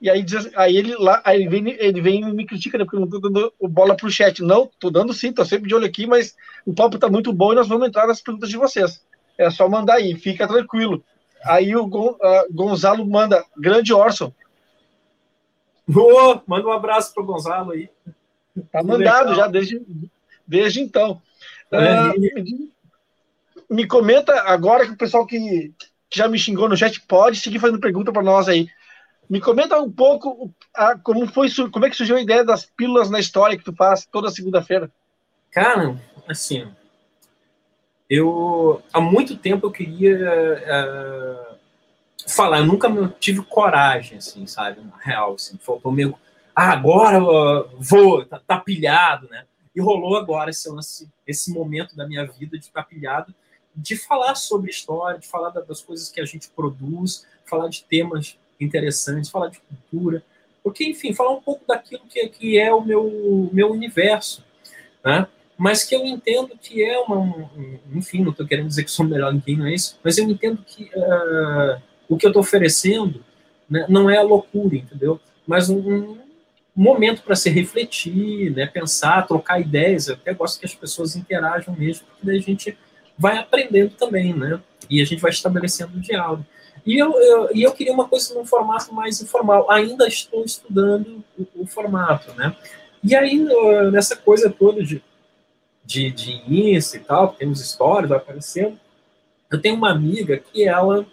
S1: e aí, aí ele lá, aí ele vem, ele vem e me critica, né, porque eu não tô dando bola pro chat. Não, tô dando sim, tô sempre de olho aqui, mas o papo tá muito bom e nós vamos entrar nas perguntas de vocês. É só mandar aí, fica tranquilo. Aí o Gon, uh, Gonzalo manda, grande Orson.
S2: Oh, manda um abraço pro Gonzalo aí.
S1: Tá mandado já desde, desde então. Uh, me comenta agora que o pessoal que, que já me xingou no chat pode seguir fazendo pergunta para nós aí. Me comenta um pouco a, como foi, como é que surgiu a ideia das pílulas na história que tu faz toda segunda-feira.
S2: Cara, assim, eu há muito tempo eu queria uh, falar, eu nunca tive coragem, assim, sabe, na real, assim, faltou meio, ah, agora vou, tá, tá, pilhado, né? E rolou agora esse lance, esse momento da minha vida de estar pilhado, de falar sobre história, de falar das coisas que a gente produz, falar de temas interessantes, falar de cultura, porque, enfim, falar um pouco daquilo que, que é o meu, meu universo, né? mas que eu entendo que é uma. Enfim, não estou querendo dizer que sou melhor ninguém, não é isso, mas eu entendo que uh, o que eu estou oferecendo né, não é a loucura, entendeu? Mas um, um momento para se refletir, né, pensar, trocar ideias. Eu até gosto que as pessoas interajam mesmo, porque daí a gente vai aprendendo também, né? E a gente vai estabelecendo um diálogo. E eu, eu, e eu queria uma coisa num formato mais informal. Ainda estou estudando o, o formato, né? E aí, nessa coisa toda de, de, de Insta e tal, temos histórias, vai aparecendo, eu tenho uma amiga que ela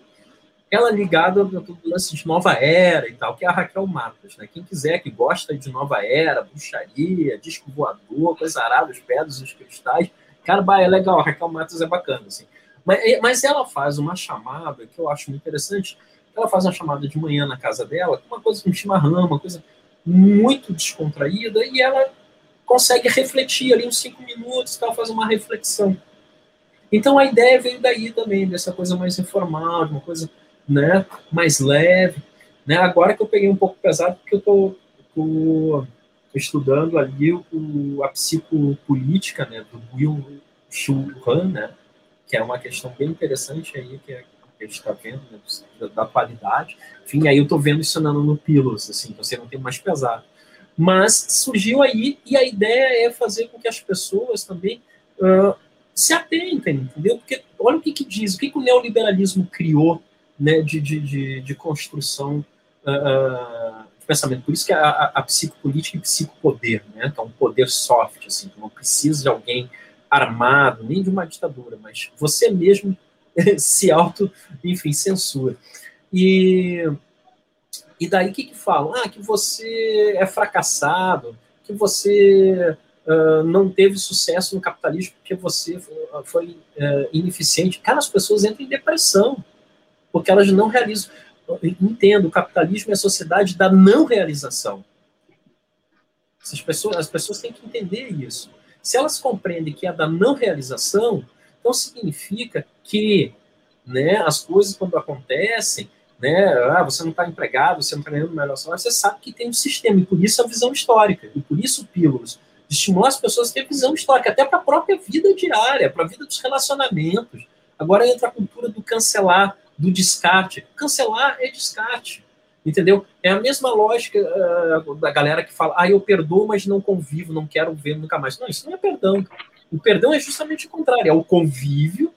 S2: ela é ligada ao lance de nova era e tal, que é a Raquel Matos, né? Quem quiser, que gosta de nova era, bruxaria, disco voador, coisa arada, os pedras, os cristais, cara, é legal, a Raquel Matos é bacana, assim. Mas, mas ela faz uma chamada que eu acho muito interessante. Ela faz uma chamada de manhã na casa dela, uma coisa com chimarrão, uma coisa muito descontraída, e ela consegue refletir ali uns cinco minutos, ela faz uma reflexão. Então a ideia veio daí também, dessa coisa mais informal, uma coisa né, mais leve. Né? Agora que eu peguei um pouco pesado, porque eu tô, tô estudando ali o, a psicopolítica né, do Will Shuhan, né, que é uma questão bem interessante aí, que, é, a gente está vendo, né, da, da atualidade. Enfim, aí eu estou vendo isso no, no Pilos, assim, você não tem mais pesado. Mas surgiu aí, e a ideia é fazer com que as pessoas também uh, se atentem, entendeu? Porque olha o que, que diz, o que, que o neoliberalismo criou né, de, de, de, de construção uh, de pensamento. Por isso que a, a, a psicopolítica e psicopoder, né, é um poder soft, assim, não precisa de alguém armado, nem de uma ditadura, mas você mesmo se auto, enfim, censura. E, e daí o que, que falam? Ah, que você é fracassado, que você uh, não teve sucesso no capitalismo porque você foi uh, ineficiente. Cara, as pessoas entram em depressão, porque elas não realizam. Entendo, o capitalismo é a sociedade da não realização. As pessoas, as pessoas têm que entender isso. Se elas compreendem que é da não realização, então significa que né, as coisas, quando acontecem, né, ah, você não está empregado, você não está ganhando melhor salário, você sabe que tem um sistema, e por isso a visão histórica, e por isso pílulas, estimular as pessoas a ter visão histórica, até para a própria vida diária, para a vida dos relacionamentos. Agora entra a cultura do cancelar, do descarte. Cancelar é descarte, entendeu? É a mesma lógica uh, da galera que fala, ah, eu perdoo, mas não convivo, não quero ver nunca mais. Não, isso não é perdão. O perdão é justamente o contrário, é o convívio,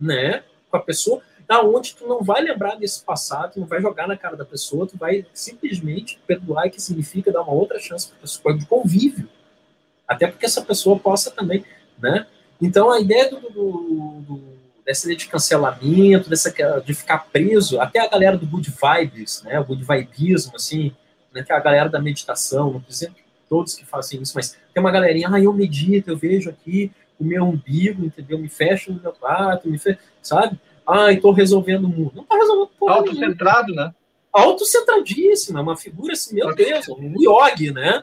S2: né, com a pessoa, da onde tu não vai lembrar desse passado, tu não vai jogar na cara da pessoa, tu vai simplesmente perdoar, que significa dar uma outra chance para a pessoa de convívio. Até porque essa pessoa possa também, né? Então a ideia do, do, do dessa ideia de cancelamento, dessa de ficar preso, até a galera do good vibes, né? O good vibismo, assim, né? Que é a galera da meditação, não dizendo todos que fazem isso, mas tem uma galerinha, ah, eu medito, eu vejo aqui o meu umbigo, entendeu? Me fecho no meu quarto, me fecho, sabe? Ah, estou resolvendo o mundo. Não está resolvendo
S1: porra Autocentrado, né?
S2: Autocentradíssima, uma figura assim, meu Deus, um yogi, né?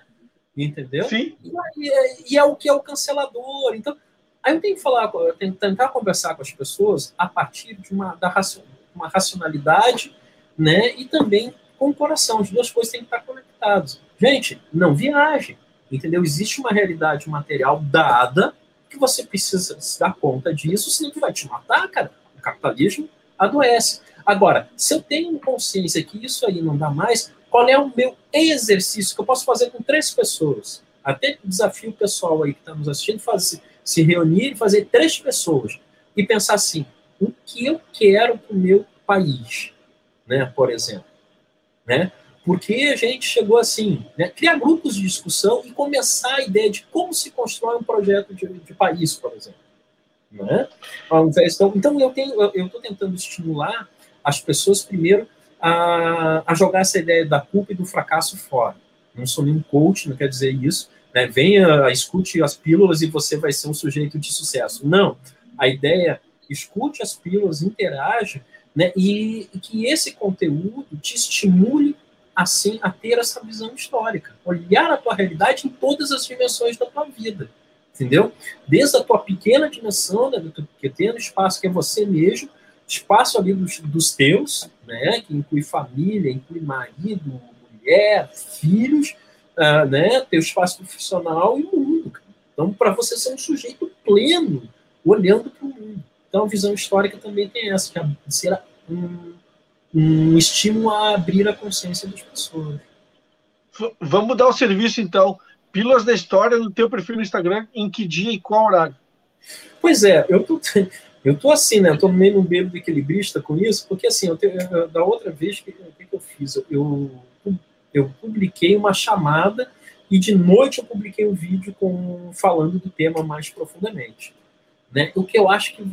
S2: Entendeu?
S1: Sim.
S2: E, é, e, é o que é o cancelador. Então, aí eu tenho que falar, eu tenho que tentar conversar com as pessoas a partir de uma, da uma racionalidade, né? E também com o coração. As duas coisas têm que estar conectadas. Gente, não viaje. Entendeu? Existe uma realidade material dada que você precisa se dar conta disso, senão tu vai te matar, cara. O capitalismo adoece. Agora, se eu tenho consciência que isso aí não dá mais, qual é o meu exercício que eu posso fazer com três pessoas? Até desafio pessoal aí que está nos assistindo fazer, se reunir e fazer três pessoas e pensar assim: o que eu quero para o meu país, né? Por exemplo, né? Porque a gente chegou assim, né? criar grupos de discussão e começar a ideia de como se constrói um projeto de, de país, por exemplo. Né? Então, eu estou tentando estimular as pessoas primeiro a, a jogar essa ideia da culpa e do fracasso fora. Não sou nenhum coach, não quer dizer isso. Né? Venha, escute as pílulas e você vai ser um sujeito de sucesso. Não. A ideia escute as pílulas, interaja, né? e, e que esse conteúdo te estimule assim a ter essa visão histórica, olhar a tua realidade em todas as dimensões da tua vida, entendeu? Desde a tua pequena dimensão, né, do teu pequeno espaço que é você mesmo, espaço ali dos, dos teus, né, que inclui família, inclui marido, mulher, filhos, uh, né, teu espaço profissional e o mundo. Então, para você ser um sujeito pleno, olhando para o mundo. Então, a visão histórica também tem essa, que é ser um, um estímulo a abrir a consciência das pessoas.
S1: Vamos dar o serviço, então. Pílulas da História no teu perfil no Instagram, em que dia e qual horário?
S2: Pois é, eu tô, eu tô assim, né? Eu tô meio no meio do equilibrista com isso, porque assim, eu tenho, da outra vez, o que, que, que eu fiz? Eu, eu publiquei uma chamada e de noite eu publiquei um vídeo com, falando do tema mais profundamente. Né? O que eu acho que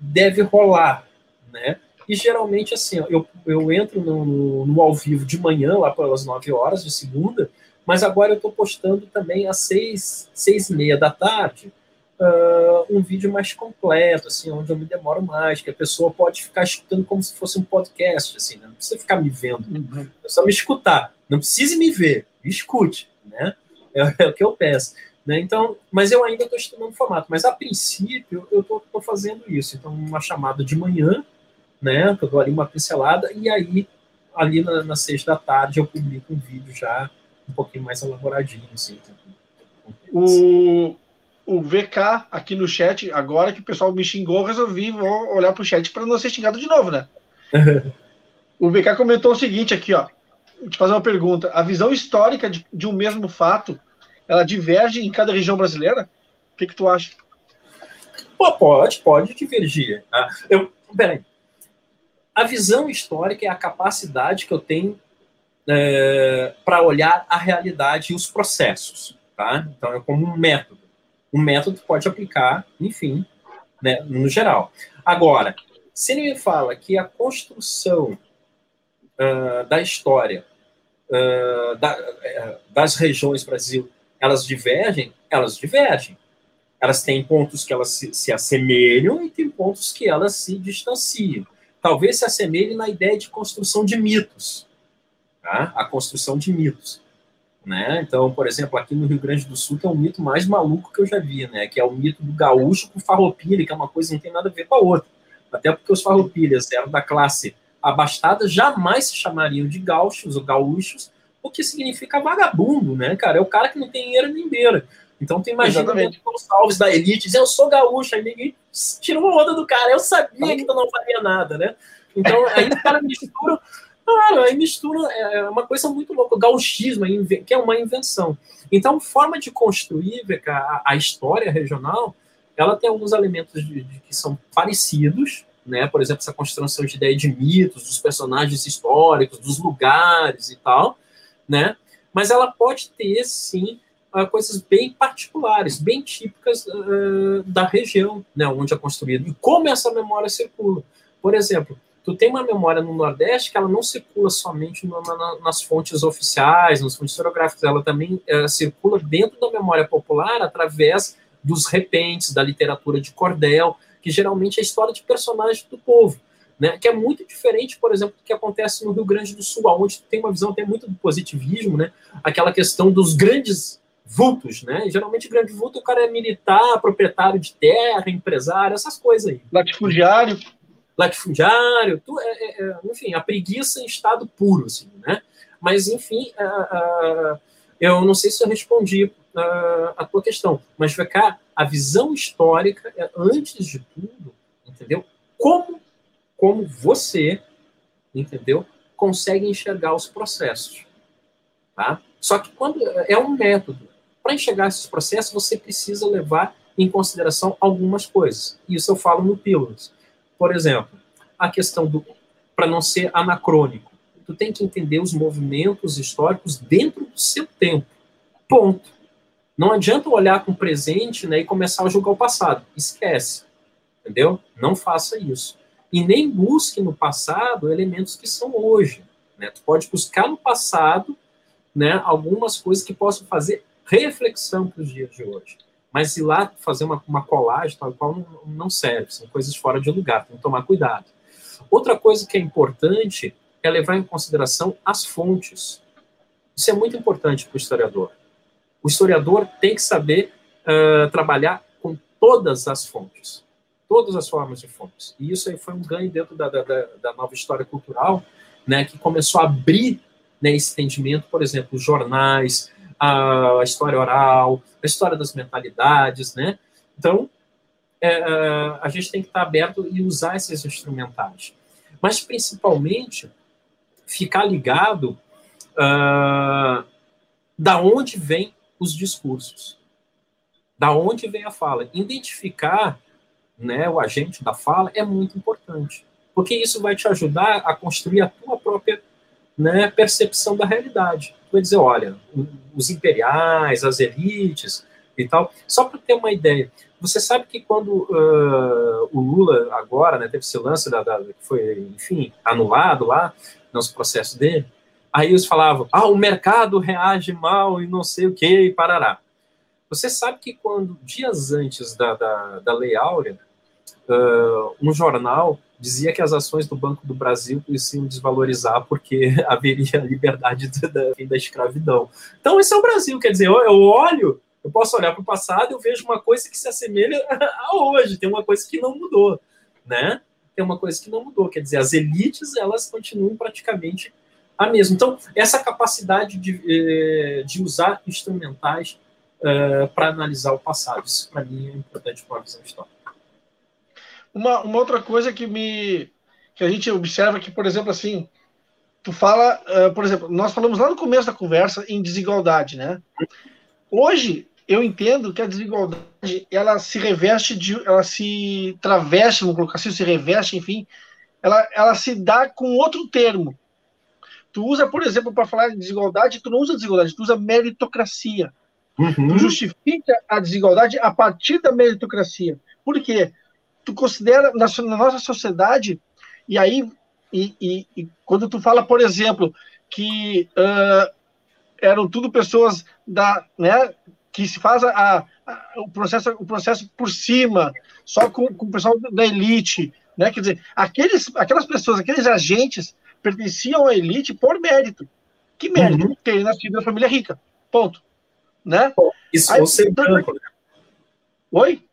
S2: deve rolar, né? E geralmente, assim, eu, eu entro no, no, no ao vivo de manhã, lá pelas 9 horas de segunda, mas agora eu estou postando também às 6, 6 e meia da tarde, uh, um vídeo mais completo, assim, onde eu me demoro mais, que a pessoa pode ficar escutando como se fosse um podcast, assim, né? não precisa ficar me vendo, uhum. é só me escutar, não precise me ver, me escute, né? É, é o que eu peço. Né? Então, mas eu ainda estou estudando o formato. Mas a princípio eu estou fazendo isso. Então, uma chamada de manhã, né? Eu dou ali uma pincelada e aí ali na, nas seis da tarde eu publico um vídeo já um pouquinho mais elaboradinho, assim.
S1: O, o VK aqui no chat, agora que o pessoal me xingou, resolvi vou olhar pro chat para não ser xingado de novo, né? o VK comentou o seguinte aqui, ó. Vou te fazer uma pergunta. A visão histórica de, de um mesmo fato, ela diverge em cada região brasileira? O que, que tu acha?
S2: Pô, pode, pode divergir. Ah, eu, peraí. A visão histórica é a capacidade que eu tenho é, para olhar a realidade e os processos. Tá? Então, é como um método. Um método pode aplicar, enfim, né, no geral. Agora, se ele me fala que a construção uh, da história uh, da, uh, das regiões Brasil, elas divergem, elas divergem. Elas têm pontos que elas se, se assemelham e tem pontos que elas se distanciam. Talvez se assemelhem na ideia de construção de mitos. Tá? A construção de mitos. Né? Então, por exemplo, aqui no Rio Grande do Sul tem é o mito mais maluco que eu já vi, né? que é o mito do gaúcho com farroupilha, que é uma coisa que não tem nada a ver com a outra. Até porque os farroupilhas eram da classe abastada, jamais se chamariam de gaúchos ou gaúchos, o que significa vagabundo, né, cara? É o cara que não tem dinheiro nem beira. Então tu imagina os salves da elite, dizer eu sou gaúcho, aí ninguém tirou uma onda do cara, eu sabia que tu não faria nada, né? Então aí o cara mistura, ah, aí mistura, é, é uma coisa muito louca, o gauchismo, que é uma invenção. Então, forma de construir a, a história regional, ela tem alguns elementos de, de, que são parecidos, né? Por exemplo, essa construção de ideia de mitos, dos personagens históricos, dos lugares e tal, né? Mas ela pode ter, sim, uh, coisas bem particulares, bem típicas uh, da região, né, onde é construído. E como essa memória circula. Por exemplo, tu tem uma memória no Nordeste que ela não circula somente na, nas fontes oficiais, nas fontes historiográficas, ela também uh, circula dentro da memória popular através dos repentes, da literatura de cordel, que geralmente é a história de personagens do povo. Né, que é muito diferente, por exemplo, do que acontece no Rio Grande do Sul, onde tem uma visão até muito do positivismo, né, aquela questão dos grandes vultos, né? Geralmente grande vulto o cara é militar, proprietário de terra, empresário, essas coisas aí.
S1: Latifundiário.
S2: Latifundiário, tu, é, é, é enfim, a preguiça em estado puro, assim, né? Mas, enfim, uh, uh, eu não sei se eu respondi uh, a tua questão, mas, cá, a visão histórica é, antes de tudo, entendeu? Como, como você, entendeu, consegue enxergar os processos, tá? Só que quando é um método, para enxergar esses processos, você precisa levar em consideração algumas coisas. Isso eu falo no Pílulas. Por exemplo, a questão do. Para não ser anacrônico, tu tem que entender os movimentos históricos dentro do seu tempo. Ponto. Não adianta olhar com o presente né, e começar a julgar o passado. Esquece. Entendeu? Não faça isso. E nem busque no passado elementos que são hoje. Né? Tu pode buscar no passado né, algumas coisas que possam fazer reflexão para os dias de hoje. Mas ir lá fazer uma, uma colagem, tal qual, não, não serve, são coisas fora de lugar, tem que tomar cuidado. Outra coisa que é importante é levar em consideração as fontes. Isso é muito importante para o historiador. O historiador tem que saber uh, trabalhar com todas as fontes, todas as formas de fontes. E isso aí foi um ganho dentro da, da, da nova história cultural, né, que começou a abrir né, esse entendimento, por exemplo, jornais, a, história oral, a história das mentalidades, né? Então, é, é, a gente tem que estar aberto e usar esses instrumentais. Mas, principalmente, ficar ligado uh, da onde vem os discursos, da onde vem a fala. Identificar né, o agente da fala é muito importante, porque isso vai te ajudar a construir a tua própria né, percepção da realidade vai dizer, olha, os imperiais, as elites e tal. Só para ter uma ideia, você sabe que quando uh, o Lula agora, né, teve esse lance da, da, que foi, enfim, anulado lá nos processos dele, aí eles falavam, ah, o mercado reage mal e não sei o que e parará. Você sabe que quando, dias antes da, da, da Lei Áurea, uh, um jornal dizia que as ações do Banco do Brasil iam desvalorizar porque haveria liberdade da, da escravidão. Então, esse é o Brasil, quer dizer, eu, eu olho, eu posso olhar para o passado eu vejo uma coisa que se assemelha a hoje, tem uma coisa que não mudou, né? tem uma coisa que não mudou, quer dizer, as elites elas continuam praticamente a mesma. Então, essa capacidade de, eh, de usar instrumentais uh, para analisar o passado, isso para mim é importante para uma visão histórica.
S1: Uma, uma outra coisa que me que a gente observa que, por exemplo, assim, tu fala, uh, por exemplo, nós falamos lá no começo da conversa em desigualdade, né? Hoje eu entendo que a desigualdade ela se reveste de, ela se traveste, vamos colocar assim, se reveste, enfim, ela, ela se dá com outro termo. Tu usa, por exemplo, para falar de desigualdade, tu não usa desigualdade, tu usa meritocracia. Uhum. Tu justifica a desigualdade a partir da meritocracia. Por quê? Tu considera na, na nossa sociedade e aí e, e, e, quando tu fala, por exemplo, que uh, eram tudo pessoas da, né, que se faz a, a, o, processo, o processo por cima, só com, com o pessoal da elite, né? Quer dizer, aqueles, aquelas pessoas, aqueles agentes pertenciam à elite por mérito. Que mérito? Uhum. Ter nascido na família rica. Ponto. Né?
S2: Isso Aí, ser branco. Né?
S1: Oi?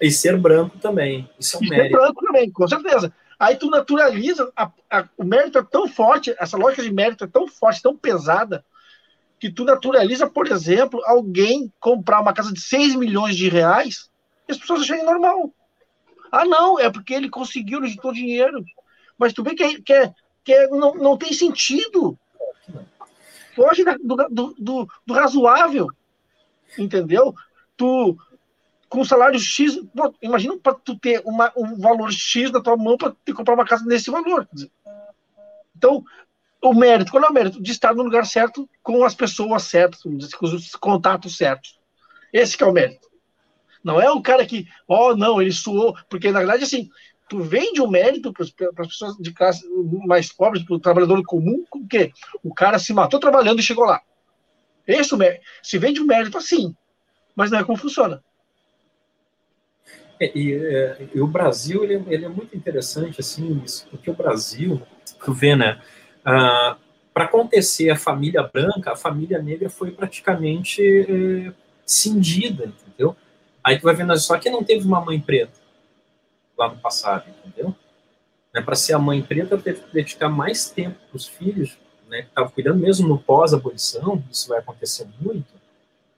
S2: E ser branco também. Isso é um e mérito.
S1: Ser branco também, com certeza. Aí tu naturaliza, a, a, o mérito é tão forte, essa lógica de mérito é tão forte, tão pesada, que tu naturaliza, por exemplo, alguém comprar uma casa de 6 milhões de reais e as pessoas acharem normal. Ah, não, é porque ele conseguiu, ele juntou dinheiro. Mas tu vê que, é, que, é, que é, não, não tem sentido. Foge do, do, do, do razoável. Entendeu? Tu, com salário X, pô, imagina para tu ter uma, um valor X na tua mão para comprar uma casa nesse valor. Então, o mérito, qual é o mérito? De estar no lugar certo, com as pessoas certas, com os contatos certos. Esse é o mérito. Não é o cara que, oh, não, ele suou, porque na verdade, assim, tu vende o um mérito para as pessoas de classe mais pobres, para o trabalhador comum, com o cara se matou trabalhando e chegou lá. Esse é. Se vende o um mérito assim, mas não é como funciona.
S2: É, e, é, e, o Brasil ele, ele, é muito interessante assim, isso, porque o Brasil, tu vê, né? Ah, para acontecer a família branca, a família negra foi praticamente é, cindida, entendeu? Aí tu vai vendo só que não teve uma mãe preta lá no passado, entendeu? Né, para ser a mãe preta, teve que dedicar mais tempo para os filhos, né? Que estavam cuidando mesmo no pós-abolição, isso vai acontecer muito,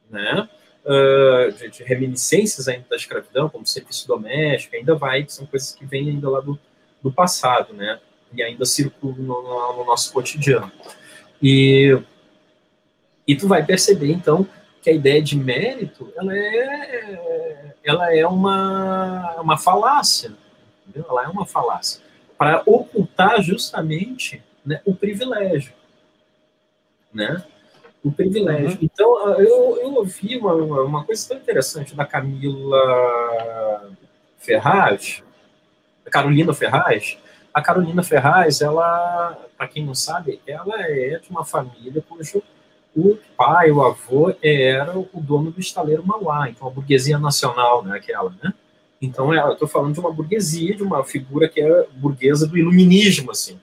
S2: né? Uh, de, de, reminiscências ainda da escravidão, como serviço doméstico, ainda vai, são coisas que vêm ainda lá do, do passado, né? e ainda circulam no, no, nosso cotidiano. E, e tu vai perceber, então, que a ideia de mérito, ela é, ela é uma, uma falácia, entendeu? Ela é uma falácia, para ocultar justamente né, o privilégio, né? O privilégio. Uhum. Então, eu, eu ouvi uma, uma coisa tão interessante da Camila Ferraz, Carolina Ferraz, a Carolina Ferraz, ela, para quem não sabe, ela é de uma família cujo o pai, o avô, era o dono do estaleiro Mauá, então a burguesia nacional, né, aquela, né? Então, eu estou falando de uma burguesia, de uma figura que é burguesa do iluminismo, assim,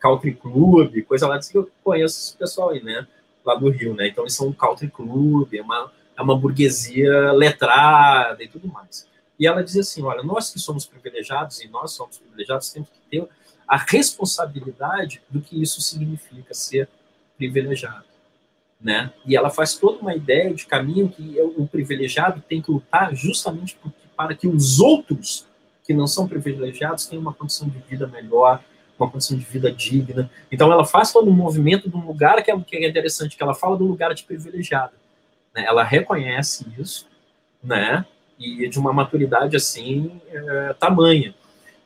S2: country club, coisa lá, que eu conheço esse pessoal aí, né, lá do Rio, né? Então, eles são um country club, é uma, é uma burguesia letrada e tudo mais. E ela dizia assim: olha, nós que somos privilegiados, e nós somos privilegiados, temos que ter a responsabilidade do que isso significa ser privilegiado. Né? E ela faz toda uma ideia de caminho que o privilegiado tem que lutar justamente para que os outros que não são privilegiados tenham uma condição de vida melhor, uma condição de vida digna. Então ela faz todo um movimento de um lugar que é, que é interessante, que ela fala do lugar de privilegiado. Né? Ela reconhece isso, né? e de uma maturidade assim é, tamanha,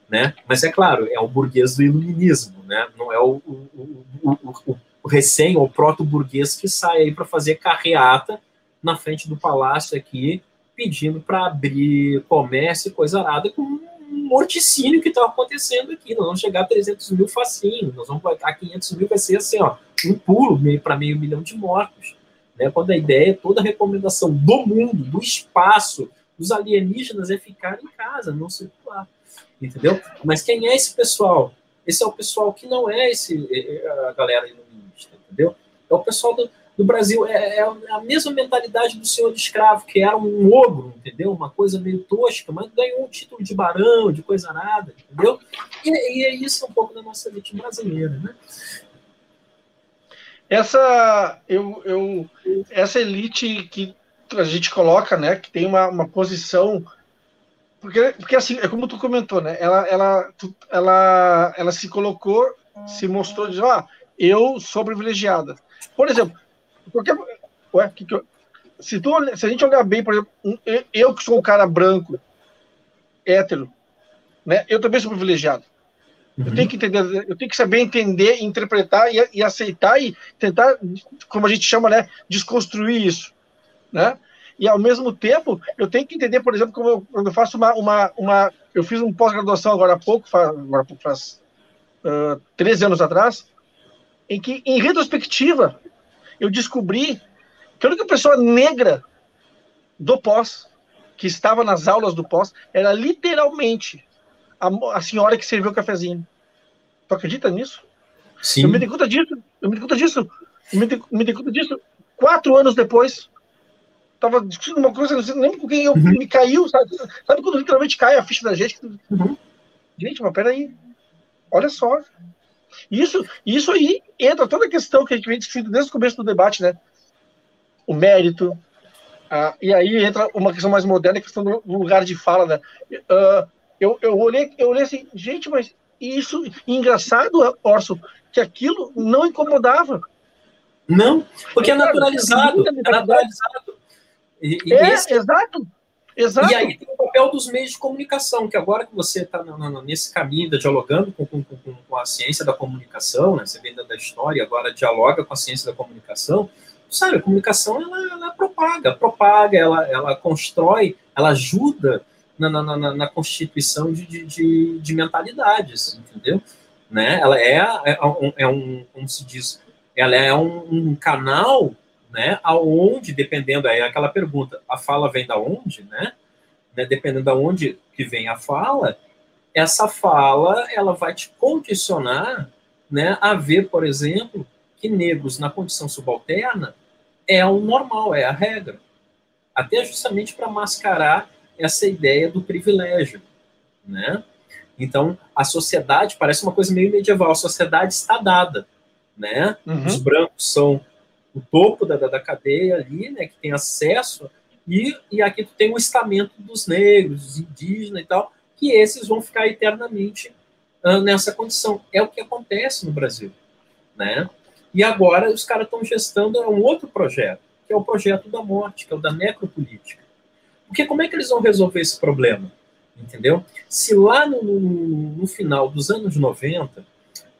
S2: né? Mas é claro, é o burguês do iluminismo, né? Não é o, o, o, o recém ou proto-burguês que sai aí para fazer carreata na frente do palácio aqui, pedindo para abrir comércio e coisa arada com morticínio que está acontecendo aqui. Nós vamos chegar a 300 mil facinho, nós vamos a 500 mil vai ser assim, ó, um pulo para meio milhão de mortos. Né, quando a ideia, toda a recomendação do mundo, do espaço, dos alienígenas é ficar em casa, não circular. Entendeu? Mas quem é esse pessoal? Esse é o pessoal que não é esse é, é, a galera iluminista, entendeu? É o pessoal do, no Brasil é, é, a mesma mentalidade do senhor de escravo, que era um ogro, entendeu? Uma coisa meio tosca, mas ganhou um título de barão, de coisa nada, entendeu? E, e é isso um pouco da nossa elite brasileira, né?
S1: Essa, eu, eu, essa elite que a gente coloca, né, que tem uma, uma posição porque, porque assim, é como tu comentou, né? Ela, ela, ela, ela se colocou, se mostrou, de, ah, eu sou privilegiada. Por exemplo, porque, ué, que que eu, se, tu, se a gente olhar bem, por exemplo, eu que sou um cara branco, hétero, né? Eu também sou privilegiado. Uhum. Eu tenho que entender, eu tenho que saber entender, interpretar e, e, aceitar e tentar, como a gente chama, né, desconstruir isso, né? E ao mesmo tempo, eu tenho que entender, por exemplo, como eu, quando eu faço uma, uma, uma eu fiz um pós-graduação agora há pouco, faz, agora faz uh, 13 anos atrás, em que, em retrospectiva, eu descobri que a única pessoa negra do pós, que estava nas aulas do pós, era literalmente a, a senhora que serviu o cafezinho. Tu acredita nisso?
S2: Sim.
S1: Eu me dei conta disso. Eu me dei conta disso. Eu me dei, me dei conta disso. Quatro anos depois, tava discutindo uma coisa, não sei nem com quem eu uhum. me caiu, sabe? Sabe quando literalmente cai a ficha da gente? Uhum. Gente, mas peraí. Olha só. Isso, isso aí entra toda a questão que a gente vem discutindo desde o começo do debate, né? O mérito. Ah, e aí entra uma questão mais moderna, a questão do lugar de fala, né? Uh, eu, eu, olhei, eu olhei assim, gente, mas isso, engraçado, Orso, que aquilo não incomodava.
S2: Não, porque é naturalizado. É naturalizado.
S1: E, e é, esse... exato. Exato.
S2: E aí tem o papel dos meios de comunicação, que agora que você está nesse caminho, dialogando com, com, com, com, a ciência da comunicação, né? você vem da história, agora dialoga com a ciência da comunicação, sabe, a comunicação ela, ela propaga, propaga, ela, ela constrói, ela ajuda na, na, na, na constituição de, de, de, de, mentalidades, entendeu? Né? Ela é, é, um, é um, como se diz, ela é um, um canal né? Aonde, dependendo aí aquela pergunta, a fala vem da onde, né? né? Dependendo da onde que vem a fala, essa fala ela vai te condicionar, né, a ver, por exemplo, que negros na condição subalterna é o normal, é a regra. Até justamente para mascarar essa ideia do privilégio, né? Então, a sociedade parece uma coisa meio medieval, a sociedade está dada, né? Uhum. Os brancos são o topo da, da, cadeia ali, né, que tem acesso, e, e aqui tu tem o estamento dos negros, dos indígenas e tal, que esses vão ficar eternamente uh, nessa condição. É o que acontece no Brasil, né? E agora os caras estão gestando um outro projeto, que é o projeto da morte, que é o da necropolítica. Porque como é que eles vão resolver esse problema? Entendeu? Se lá no, no, no final dos anos 90, uh,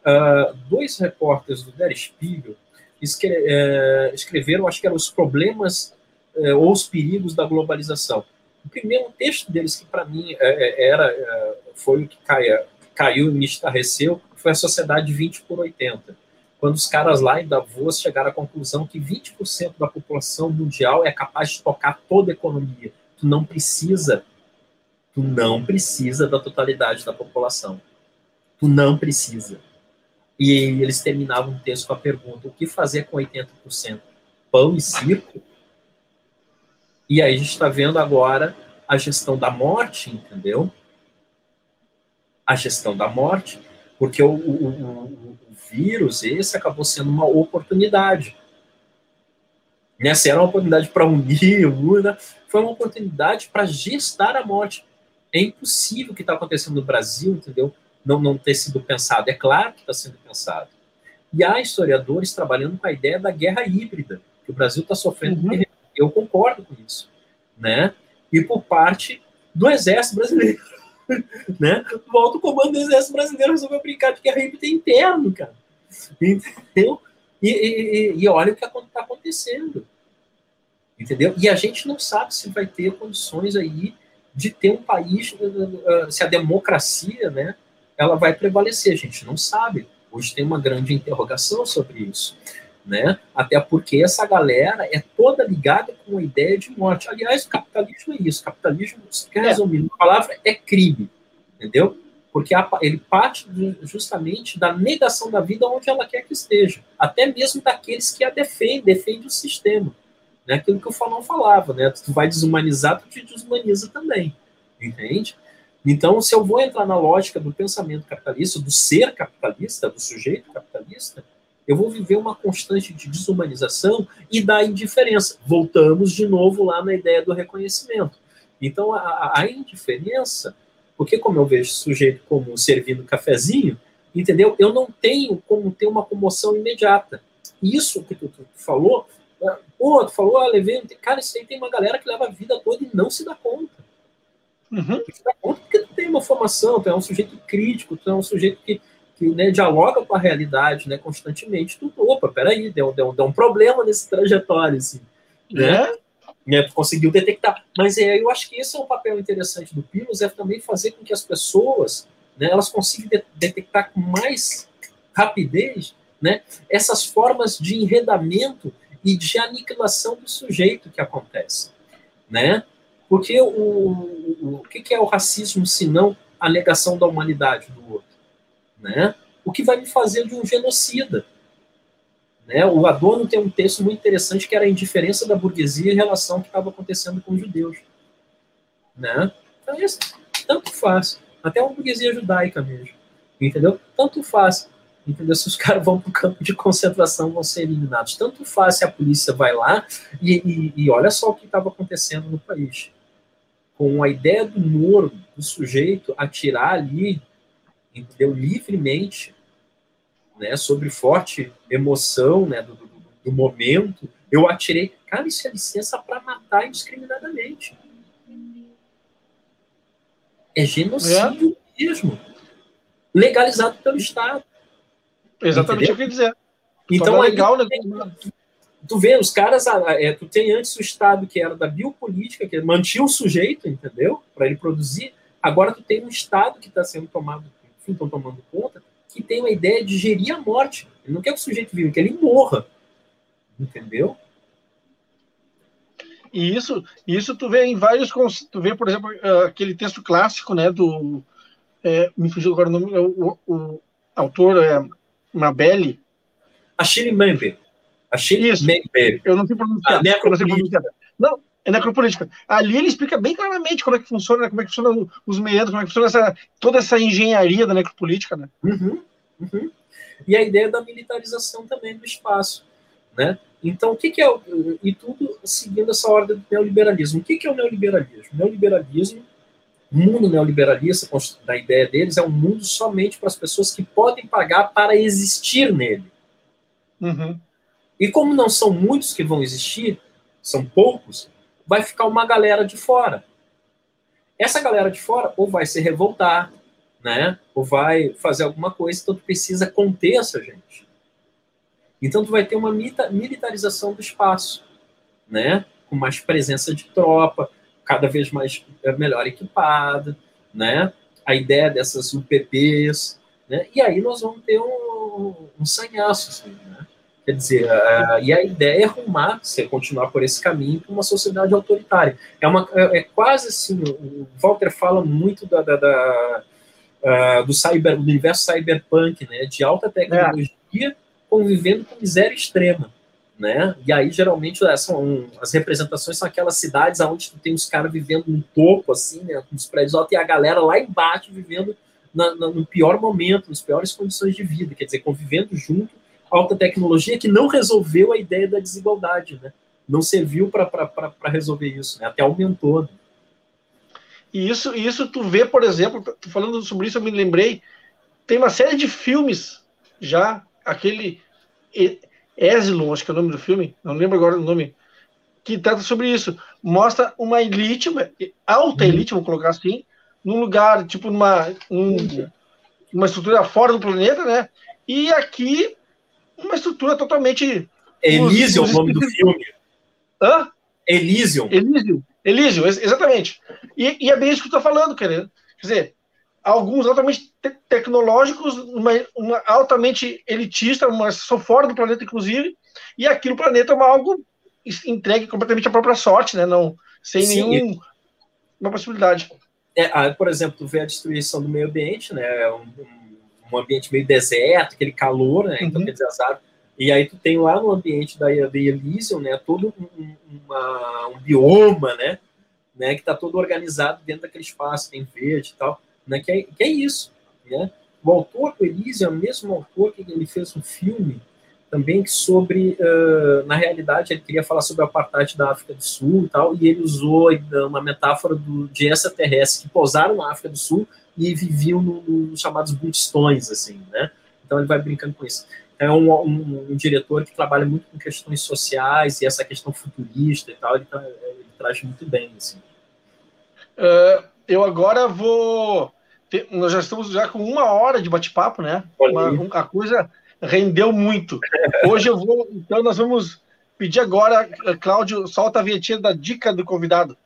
S2: ah, dois repórteres do Der Spiegel é, escreveram, acho que eram os problemas é, ou os perigos da globalização. O primeiro texto deles, que para mim é, era, foi o que caia, caiu e me estarreceu, foi a Sociedade 20 por 80. Quando os caras lá em Davos chegaram à conclusão que 20% da população mundial é capaz de tocar toda a economia. Tu não precisa, tu não precisa da totalidade da população. Tu não precisa. E eles terminavam o texto com a pergunta: o que fazer com 80%? Pão e circo? E aí a gente está vendo agora a gestão da morte, entendeu? A gestão da morte, porque o, o, o, o vírus, esse acabou sendo uma oportunidade. Nessa era uma oportunidade para unir, né? foi uma oportunidade para gestar a morte. É impossível o que está acontecendo no Brasil, entendeu? Não, não ter sido pensado. É claro que está sendo pensado. E há historiadores trabalhando com a ideia da guerra híbrida, que o Brasil está sofrendo. Uhum. Eu concordo com isso. Né? E por parte do Exército Brasileiro. né? O alto comando do Exército Brasileiro resolveu brincar de guerra híbrida interno, cara. Entendeu? E, e, e olha o que está acontecendo. Entendeu? E a gente não sabe se vai ter condições aí de ter um país, eh, se a democracia, né, ela vai prevalecer. A gente não sabe. Hoje tem uma grande interrogação sobre isso. Né? Até porque essa galera é toda ligada com a ideia de morte. Aliás, o capitalismo é isso. O capitalismo, se quer é. resumir uma palavra, é crime. Entendeu? porque ele parte justamente da negação da vida onde ela quer que esteja, até mesmo daqueles que a defendem, defendem o sistema. Né? Aquilo que o Fanon falava, né? Tu vai desumanizar, tu te desumaniza também, entende? Então, se eu vou entrar na lógica do pensamento capitalista, do ser capitalista, do sujeito capitalista, eu vou viver uma constante de desumanização e da indiferença. Voltamos de novo lá na ideia do reconhecimento. Então, a, a indiferença, porque como eu vejo sujeito como servindo cafezinho, entendeu? Eu não tenho como ter uma comoção imediata. Isso que tu, tu falou, né? pô, tu falou, ah, levei, cara, isso aí tem uma galera que leva a vida toda e não se dá conta. Uhum. Conta porque tu tem uma formação, tu é um sujeito crítico, tu é um sujeito que, que né, dialoga com a realidade né, constantemente. Tu, opa, peraí, deu, deu, deu um problema nesse trajetório, assim. Né? né? Tu conseguiu detectar. Mas é, eu acho que esse é um papel interessante do Pilos, é também fazer com que as pessoas né, elas consigam de detectar com mais rapidez né, essas formas de enredamento e de aniquilação do sujeito que acontece. Né? Porque o, o, o que é o racismo se não a negação da humanidade do outro? Né? O que vai me fazer de um genocida? Né? O Adorno tem um texto muito interessante que era a indiferença da burguesia em relação ao que estava acontecendo com os judeus. Né? Então, isso, tanto faz. Até uma burguesia judaica mesmo. Entendeu? Tanto faz. Entendeu? Se os caras vão para o campo de concentração, vão ser eliminados. Tanto faz se a polícia vai lá e, e, e olha só o que estava acontecendo no país com a ideia do Moro, do sujeito, atirar ali, entendeu, livremente, né, sobre forte emoção, né, do, do, do momento, eu atirei. Cara, isso é licença para matar indiscriminadamente. É genocídio é. mesmo. Legalizado pelo Estado.
S1: Exatamente o que eu dizer.
S2: Então, é legal, né? Tu vê, os caras, é, tu tem antes o Estado que era da biopolítica, que mantinha o sujeito, entendeu? Para ele produzir. Agora tu tem um Estado que está sendo tomado, enfim, estão tomando conta, que tem uma ideia de gerir a morte. Ele não quer que o sujeito viva, que ele morra. Entendeu?
S1: E isso, isso tu vê em vários. Tu vê, por exemplo, ah, aquele texto clássico, né, do. É, me fugiu agora o nome, o, o, o autor é Mabelli.
S2: Achille Mbembe.
S1: Achei isso. Eu não sei pronunciar. Ah, eu não sei pronunciar. Não, é necropolítica. Ali ele explica bem claramente como é que funciona, como é que funciona os meandros, como é que funciona essa, toda essa engenharia da necropolítica, né?
S2: Uhum, uhum. E a ideia da militarização também do espaço, né? Então, o que, que é o, e tudo seguindo essa ordem do neoliberalismo. O que, que é o neoliberalismo? O neoliberalismo, o mundo neoliberalista, da ideia deles, é um mundo somente para as pessoas que podem pagar para existir nele. Uhum. E como não são muitos que vão existir, são poucos, vai ficar uma galera de fora. Essa galera de fora ou vai se revoltar, né? Ou vai fazer alguma coisa, então tu precisa conter essa gente. Então tu vai ter uma militarização do espaço, né? Com mais presença de tropa, cada vez mais é, melhor equipada, né? A ideia dessas UPPs, né? E aí nós vamos ter um, um sanhaço, assim, né? Quer dizer, uh, e a ideia é arrumar, se continuar por esse caminho, para uma sociedade autoritária. É, uma, é, é, quase assim, o Walter fala muito da, da, da uh, do, cyber, do universo cyberpunk, né, de alta tecnologia é. convivendo com miséria extrema. Né? E aí, geralmente, é, são, as representações são aquelas cidades onde tem os caras vivendo no topo, assim, né, com os prédios altos, e a galera lá embaixo vivendo na, na, no pior momento, nas piores condições de vida, quer dizer, convivendo junto alta tecnologia que não resolveu a ideia da desigualdade, né? Não serviu para resolver isso, né? até aumentou. Né?
S1: E isso, isso tu vê, por exemplo, falando sobre isso, eu me lembrei, tem uma série de filmes já, aquele Eslon, acho que é o nome do filme, não lembro agora o nome, que trata sobre isso. Mostra uma elite, uma alta uhum. elite, vamos colocar assim, num lugar, tipo, numa um, uma estrutura fora do planeta, né? E aqui uma estrutura totalmente.
S2: Elysium, é o nome do filme.
S1: Hã?
S2: Elysium.
S1: Elysium, Elysium exatamente. E, e, é bem isso que tu está falando, querido. Quer dizer, alguns altamente te tecnológicos, uma, uma, altamente elitista, uma são fora do planeta, inclusive, e aqui no planeta é uma, algo entregue completamente à própria sorte, né? Não, sem Sim. nenhuma possibilidade.
S2: é, por exemplo, tu vê a destruição do meio ambiente, né? É um, um ambiente meio deserto, aquele calor, né? Então, uhum. quer dizer, as árvores e aí tu tem lá no ambiente da, da Elysium, né, todo um, uma, um bioma, né, né, que está todo organizado dentro daquele espaço, tem verde e tal, né, que é, que é isso, né. O autor do Elysium é o mesmo autor que ele fez um filme também sobre, uh, na realidade, ele queria falar sobre a apartheid da África do Sul e tal, e ele usou uma metáfora do, de extraterrestres que pousaram na África do Sul e viviam nos chamados butistões, assim, né, então ele vai brincando com isso é um, um, um, diretor que trabalha muito com questões sociais e essa questão futurista e tal, ele, tá, ele traz muito bem. Assim.
S1: Uh, eu agora vou. Ter, nós já estamos já com uma hora de bate-papo, né? Uma, a coisa rendeu muito. Hoje eu vou. Então, nós vamos pedir agora, Cláudio, solta a vinhetinha da dica do convidado.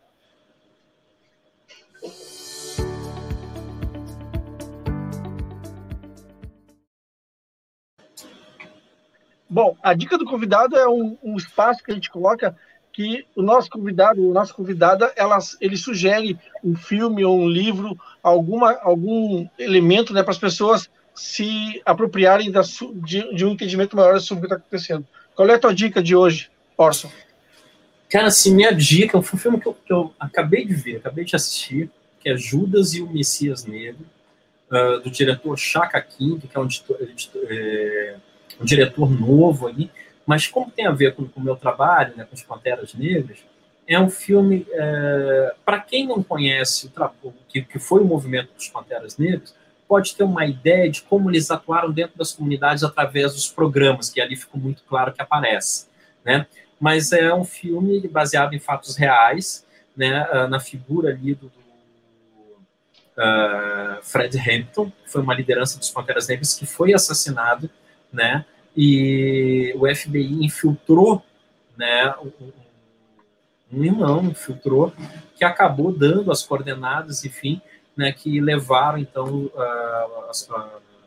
S1: Bom, a dica do convidado é um, um, espaço que a gente coloca que o nosso convidado, o nosso convidada, elas, ele sugere um filme ou um livro, alguma, algum elemento né, para as pessoas se apropriarem da, de, de, um entendimento maior sobre o que está acontecendo. Qual é a tua dica de hoje, Orson?
S2: Cara, assim, minha dica foi um filme que eu, que eu acabei de ver, acabei de assistir, que é Judas e o Messias Negro, uh, do diretor Chaka King, que é um editor, editor é, um diretor novo ali, mas como tem a ver com, com o meu trabalho, né, com as Panteras Negras, é um filme, é, para quem não conhece o que, que foi o movimento dos Panteras Negras, pode ter uma ideia de como eles atuaram dentro das comunidades através dos programas, que ali ficou muito claro que aparece, né? Mas é um filme baseado em fatos reais, né? Ah, na figura ali do, do uh, Fred Hampton, que foi uma liderança dos Panteras Negras que foi assassinado né? E o FBI infiltrou, né? Um, um irmão infiltrou que acabou dando as coordenadas, enfim, né? Que levaram então a, a,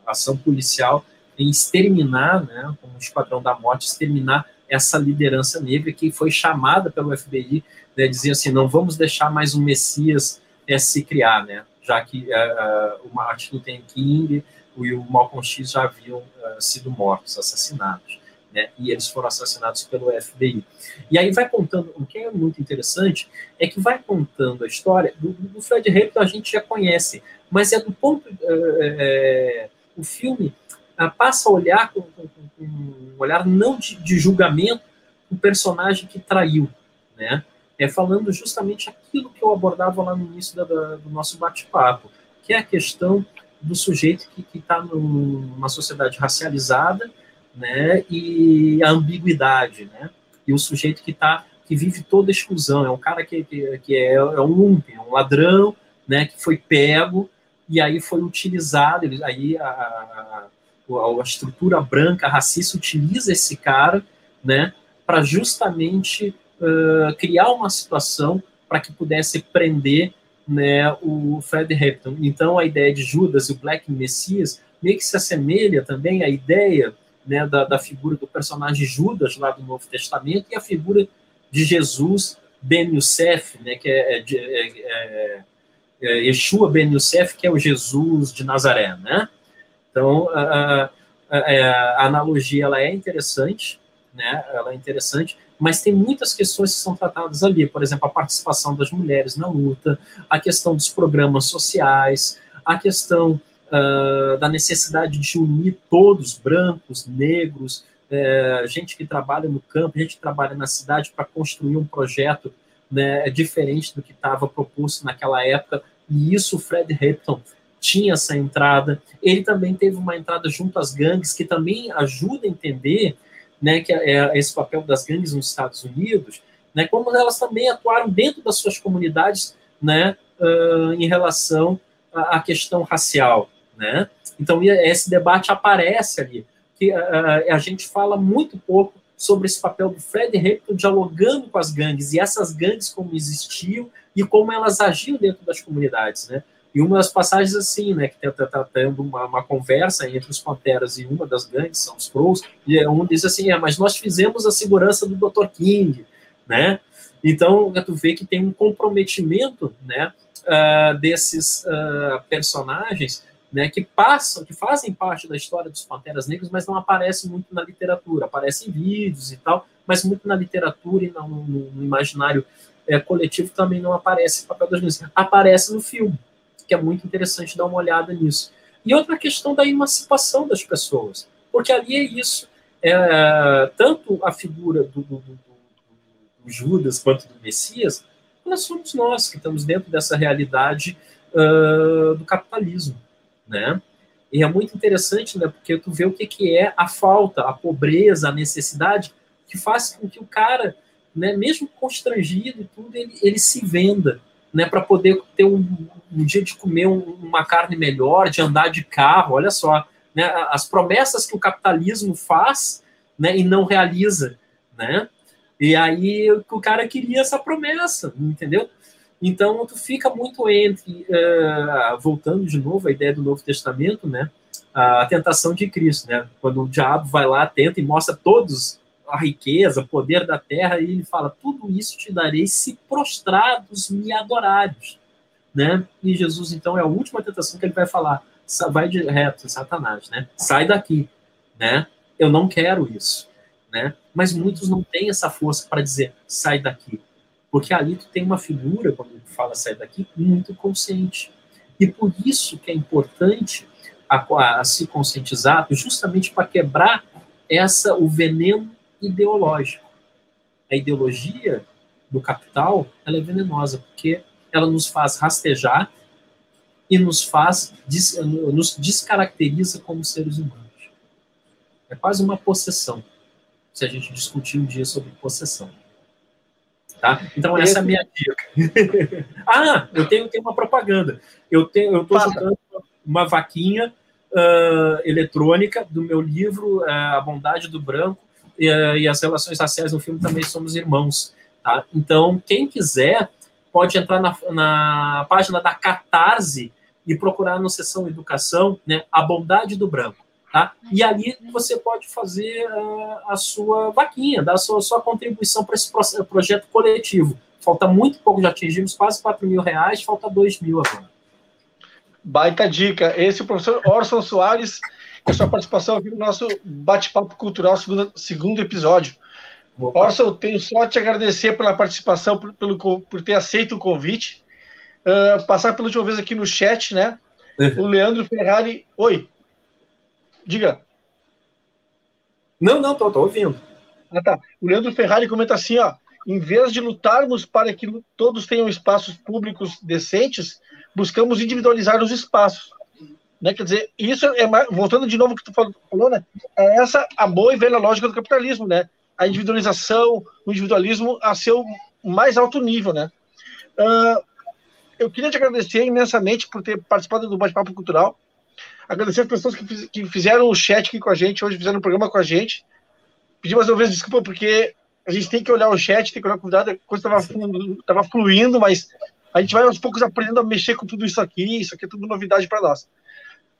S2: a ação policial em exterminar, né? Com o Esquadrão da Morte, exterminar essa liderança negra que foi chamada pelo FBI, né, dizia assim, não vamos deixar mais um Messias é, se criar, né, já que uh, o Martin Luther King e o Malcolm X já haviam uh, sido mortos, assassinados. Né? E eles foram assassinados pelo FBI. E aí vai contando, o que é muito interessante é que vai contando a história do, do Fred Hampton a gente já conhece, mas é do ponto é, o filme uh, passa a olhar com, com, com, um olhar não de, de julgamento o personagem que traiu, né? É falando justamente aquilo que eu abordava lá no início da, da, do nosso bate-papo, que é a questão do sujeito que está numa sociedade racializada, né, e a ambiguidade, né, e o sujeito que tá que vive toda exclusão, é um cara que, que, que é, é um lumpen, é um ladrão, né, que foi pego e aí foi utilizado, ele, aí a, a, a, estrutura branca racista utiliza esse cara, né, para justamente uh, criar uma situação para que pudesse prender né, o Fred Hampton. Então, a ideia de Judas e o Black Messias meio que se assemelha também à ideia né, da, da, figura do personagem Judas lá do Novo Testamento e a figura de Jesus Ben Youssef, né, que é, é, é, é Yeshua Ben Youssef, que é o Jesus de Nazaré. Né? Então, a, a, a analogia ela é interessante, né, ela é interessante, mas tem muitas questões que são tratadas ali, por exemplo, a participação das mulheres na luta, a questão dos programas sociais, a questão uh, da necessidade de unir todos, brancos, negros, é, gente que trabalha no campo, gente que trabalha na cidade para construir um projeto né, diferente do que estava proposto naquela época, e isso o Fred Hampton tinha essa entrada. Ele também teve uma entrada junto às gangues, que também ajuda a entender né, que é, é esse papel das gangues nos Estados Unidos, né, como elas também atuaram dentro das suas comunidades, né, uh, em relação à, questão racial, né? Então esse debate aparece ali, que uh, a gente fala muito pouco sobre esse papel do Fred Hampton dialogando com as gangues e essas gangues como existiam e como elas agiam dentro das comunidades, né? E uma das passagens assim, né, que está tá, tendo uma, uma, conversa entre os Panteras e uma das gangues, são os Crows, e é um diz assim, é, mas nós fizemos a segurança do Dr. King, né? Então, tu vê que tem um comprometimento, né, uh, desses uh, personagens né, que passam, que fazem parte da história dos Panteras Negras, mas não aparecem muito na literatura. Aparecem em vídeos e tal, mas muito na literatura e no, no, no imaginário é, coletivo também não aparece o papel das mulheres. Aparece no filme, que é muito interessante dar uma olhada nisso. E outra questão da emancipação das pessoas, porque ali é isso. É, tanto a figura do, do, do, do Judas quanto do Messias, nós somos nós que estamos dentro dessa realidade uh, do capitalismo né? E é muito interessante, né? Porque tu vê o que, que é a falta, a pobreza, a necessidade, que faz com que o cara, né, mesmo constrangido e tudo, ele, ele se venda, né? Para poder ter um, um, dia de comer um, uma carne melhor, de andar de carro, olha só, né? As promessas que o capitalismo faz, né? E não realiza, né? E aí o cara queria essa promessa, entendeu? Então, tu fica muito entre, uh, voltando de novo à ideia do Novo Testamento, né? A tentação de Cristo, né? Quando o diabo vai lá, tenta e mostra todos a riqueza, o poder da terra, e ele fala: Tudo isso te darei se prostrados me adorares. Né? E Jesus, então, é a última tentação que ele vai falar: vai de reto, Satanás, né? Sai daqui, né? Eu não quero isso, né? Mas muitos não têm essa força para dizer: sai daqui. Porque ali tu tem uma figura, quando tu fala sair daqui, muito consciente. E por isso que é importante a, a se conscientizar, justamente para quebrar essa o veneno ideológico. A ideologia do capital, ela é venenosa, porque ela nos faz rastejar e nos faz nos descaracteriza como seres humanos. É quase uma possessão, se a gente discutir um dia sobre possessão. Tá? Então, essa é a minha dica. ah, eu tenho, tenho uma propaganda. Eu tenho, eu estou jogando uma vaquinha uh, eletrônica do meu livro uh, A Bondade do Branco e as relações raciais no filme também somos irmãos. Tá? Então, quem quiser pode entrar na, na página da Catarse e procurar no seção Educação, né, A Bondade do Branco. Tá? E ali você pode fazer uh, a sua vaquinha, dar a sua, sua contribuição para esse projeto coletivo. Falta muito pouco, já atingimos quase 4 mil reais, falta 2 mil agora.
S1: Baita dica. Esse é o professor Orson Soares, com a sua participação aqui no nosso bate-papo cultural, segundo, segundo episódio. Orson, tenho só te agradecer pela participação, por, pelo, por ter aceito o convite. Uh, passar pela última vez aqui no chat, né? o Leandro Ferrari. Oi. Diga.
S2: Não, não, tô, tô ouvindo.
S1: Ah, tá. O Leandro Ferrari comenta assim, ó. Em vez de lutarmos para que todos tenham espaços públicos decentes, buscamos individualizar os espaços. Né? Quer dizer, isso é mais, voltando de novo ao que tu falou, né? É essa a boa e velha lógica do capitalismo, né? A individualização, o individualismo a seu mais alto nível, né? Uh, eu queria te agradecer imensamente por ter participado do bate-papo cultural. Agradecer as pessoas que, fiz, que fizeram o chat aqui com a gente, hoje fizeram o programa com a gente. Pedir mais uma vez desculpa, porque a gente tem que olhar o chat, tem que olhar com cuidado, a coisa estava fluindo, mas a gente vai aos poucos aprendendo a mexer com tudo isso aqui, isso aqui é tudo novidade para nós.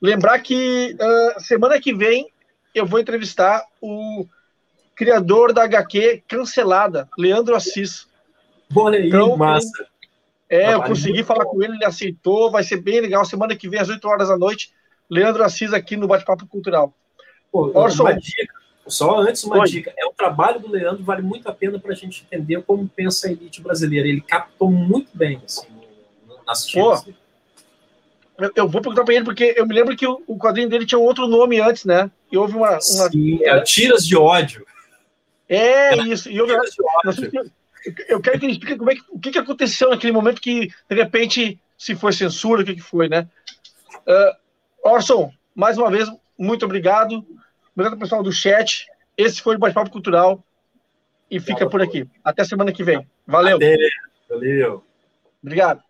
S1: Lembrar que uh, semana que vem eu vou entrevistar o criador da HQ cancelada, Leandro Assis.
S2: Olha aí, então, massa.
S1: É, eu consegui falar com ele, ele aceitou, vai ser bem legal. Semana que vem, às 8 horas da noite, Leandro Assis aqui no Bate-Papo Cultural.
S2: Pô, Orson, uma dica, só antes uma dica, é o trabalho do Leandro, vale muito a pena para a gente entender como pensa a elite brasileira. Ele captou muito bem assim, nas tiras.
S1: Eu, eu vou perguntar para ele, porque eu me lembro que o, o, quadrinho dele tinha um outro nome antes, né? E houve uma. uma...
S2: Sim, é Tiras de Ódio.
S1: É, isso. E houve, eu quero que ele explique como é que, o que, que aconteceu naquele momento que, de repente, se foi censura, o que, que foi, né? Uh, Orson, mais uma vez, muito obrigado. Obrigado, pessoal do chat. Esse foi o Bate-Papo Cultural. E fica por aqui. Até semana que vem. Valeu.
S2: Valeu.
S1: Obrigado.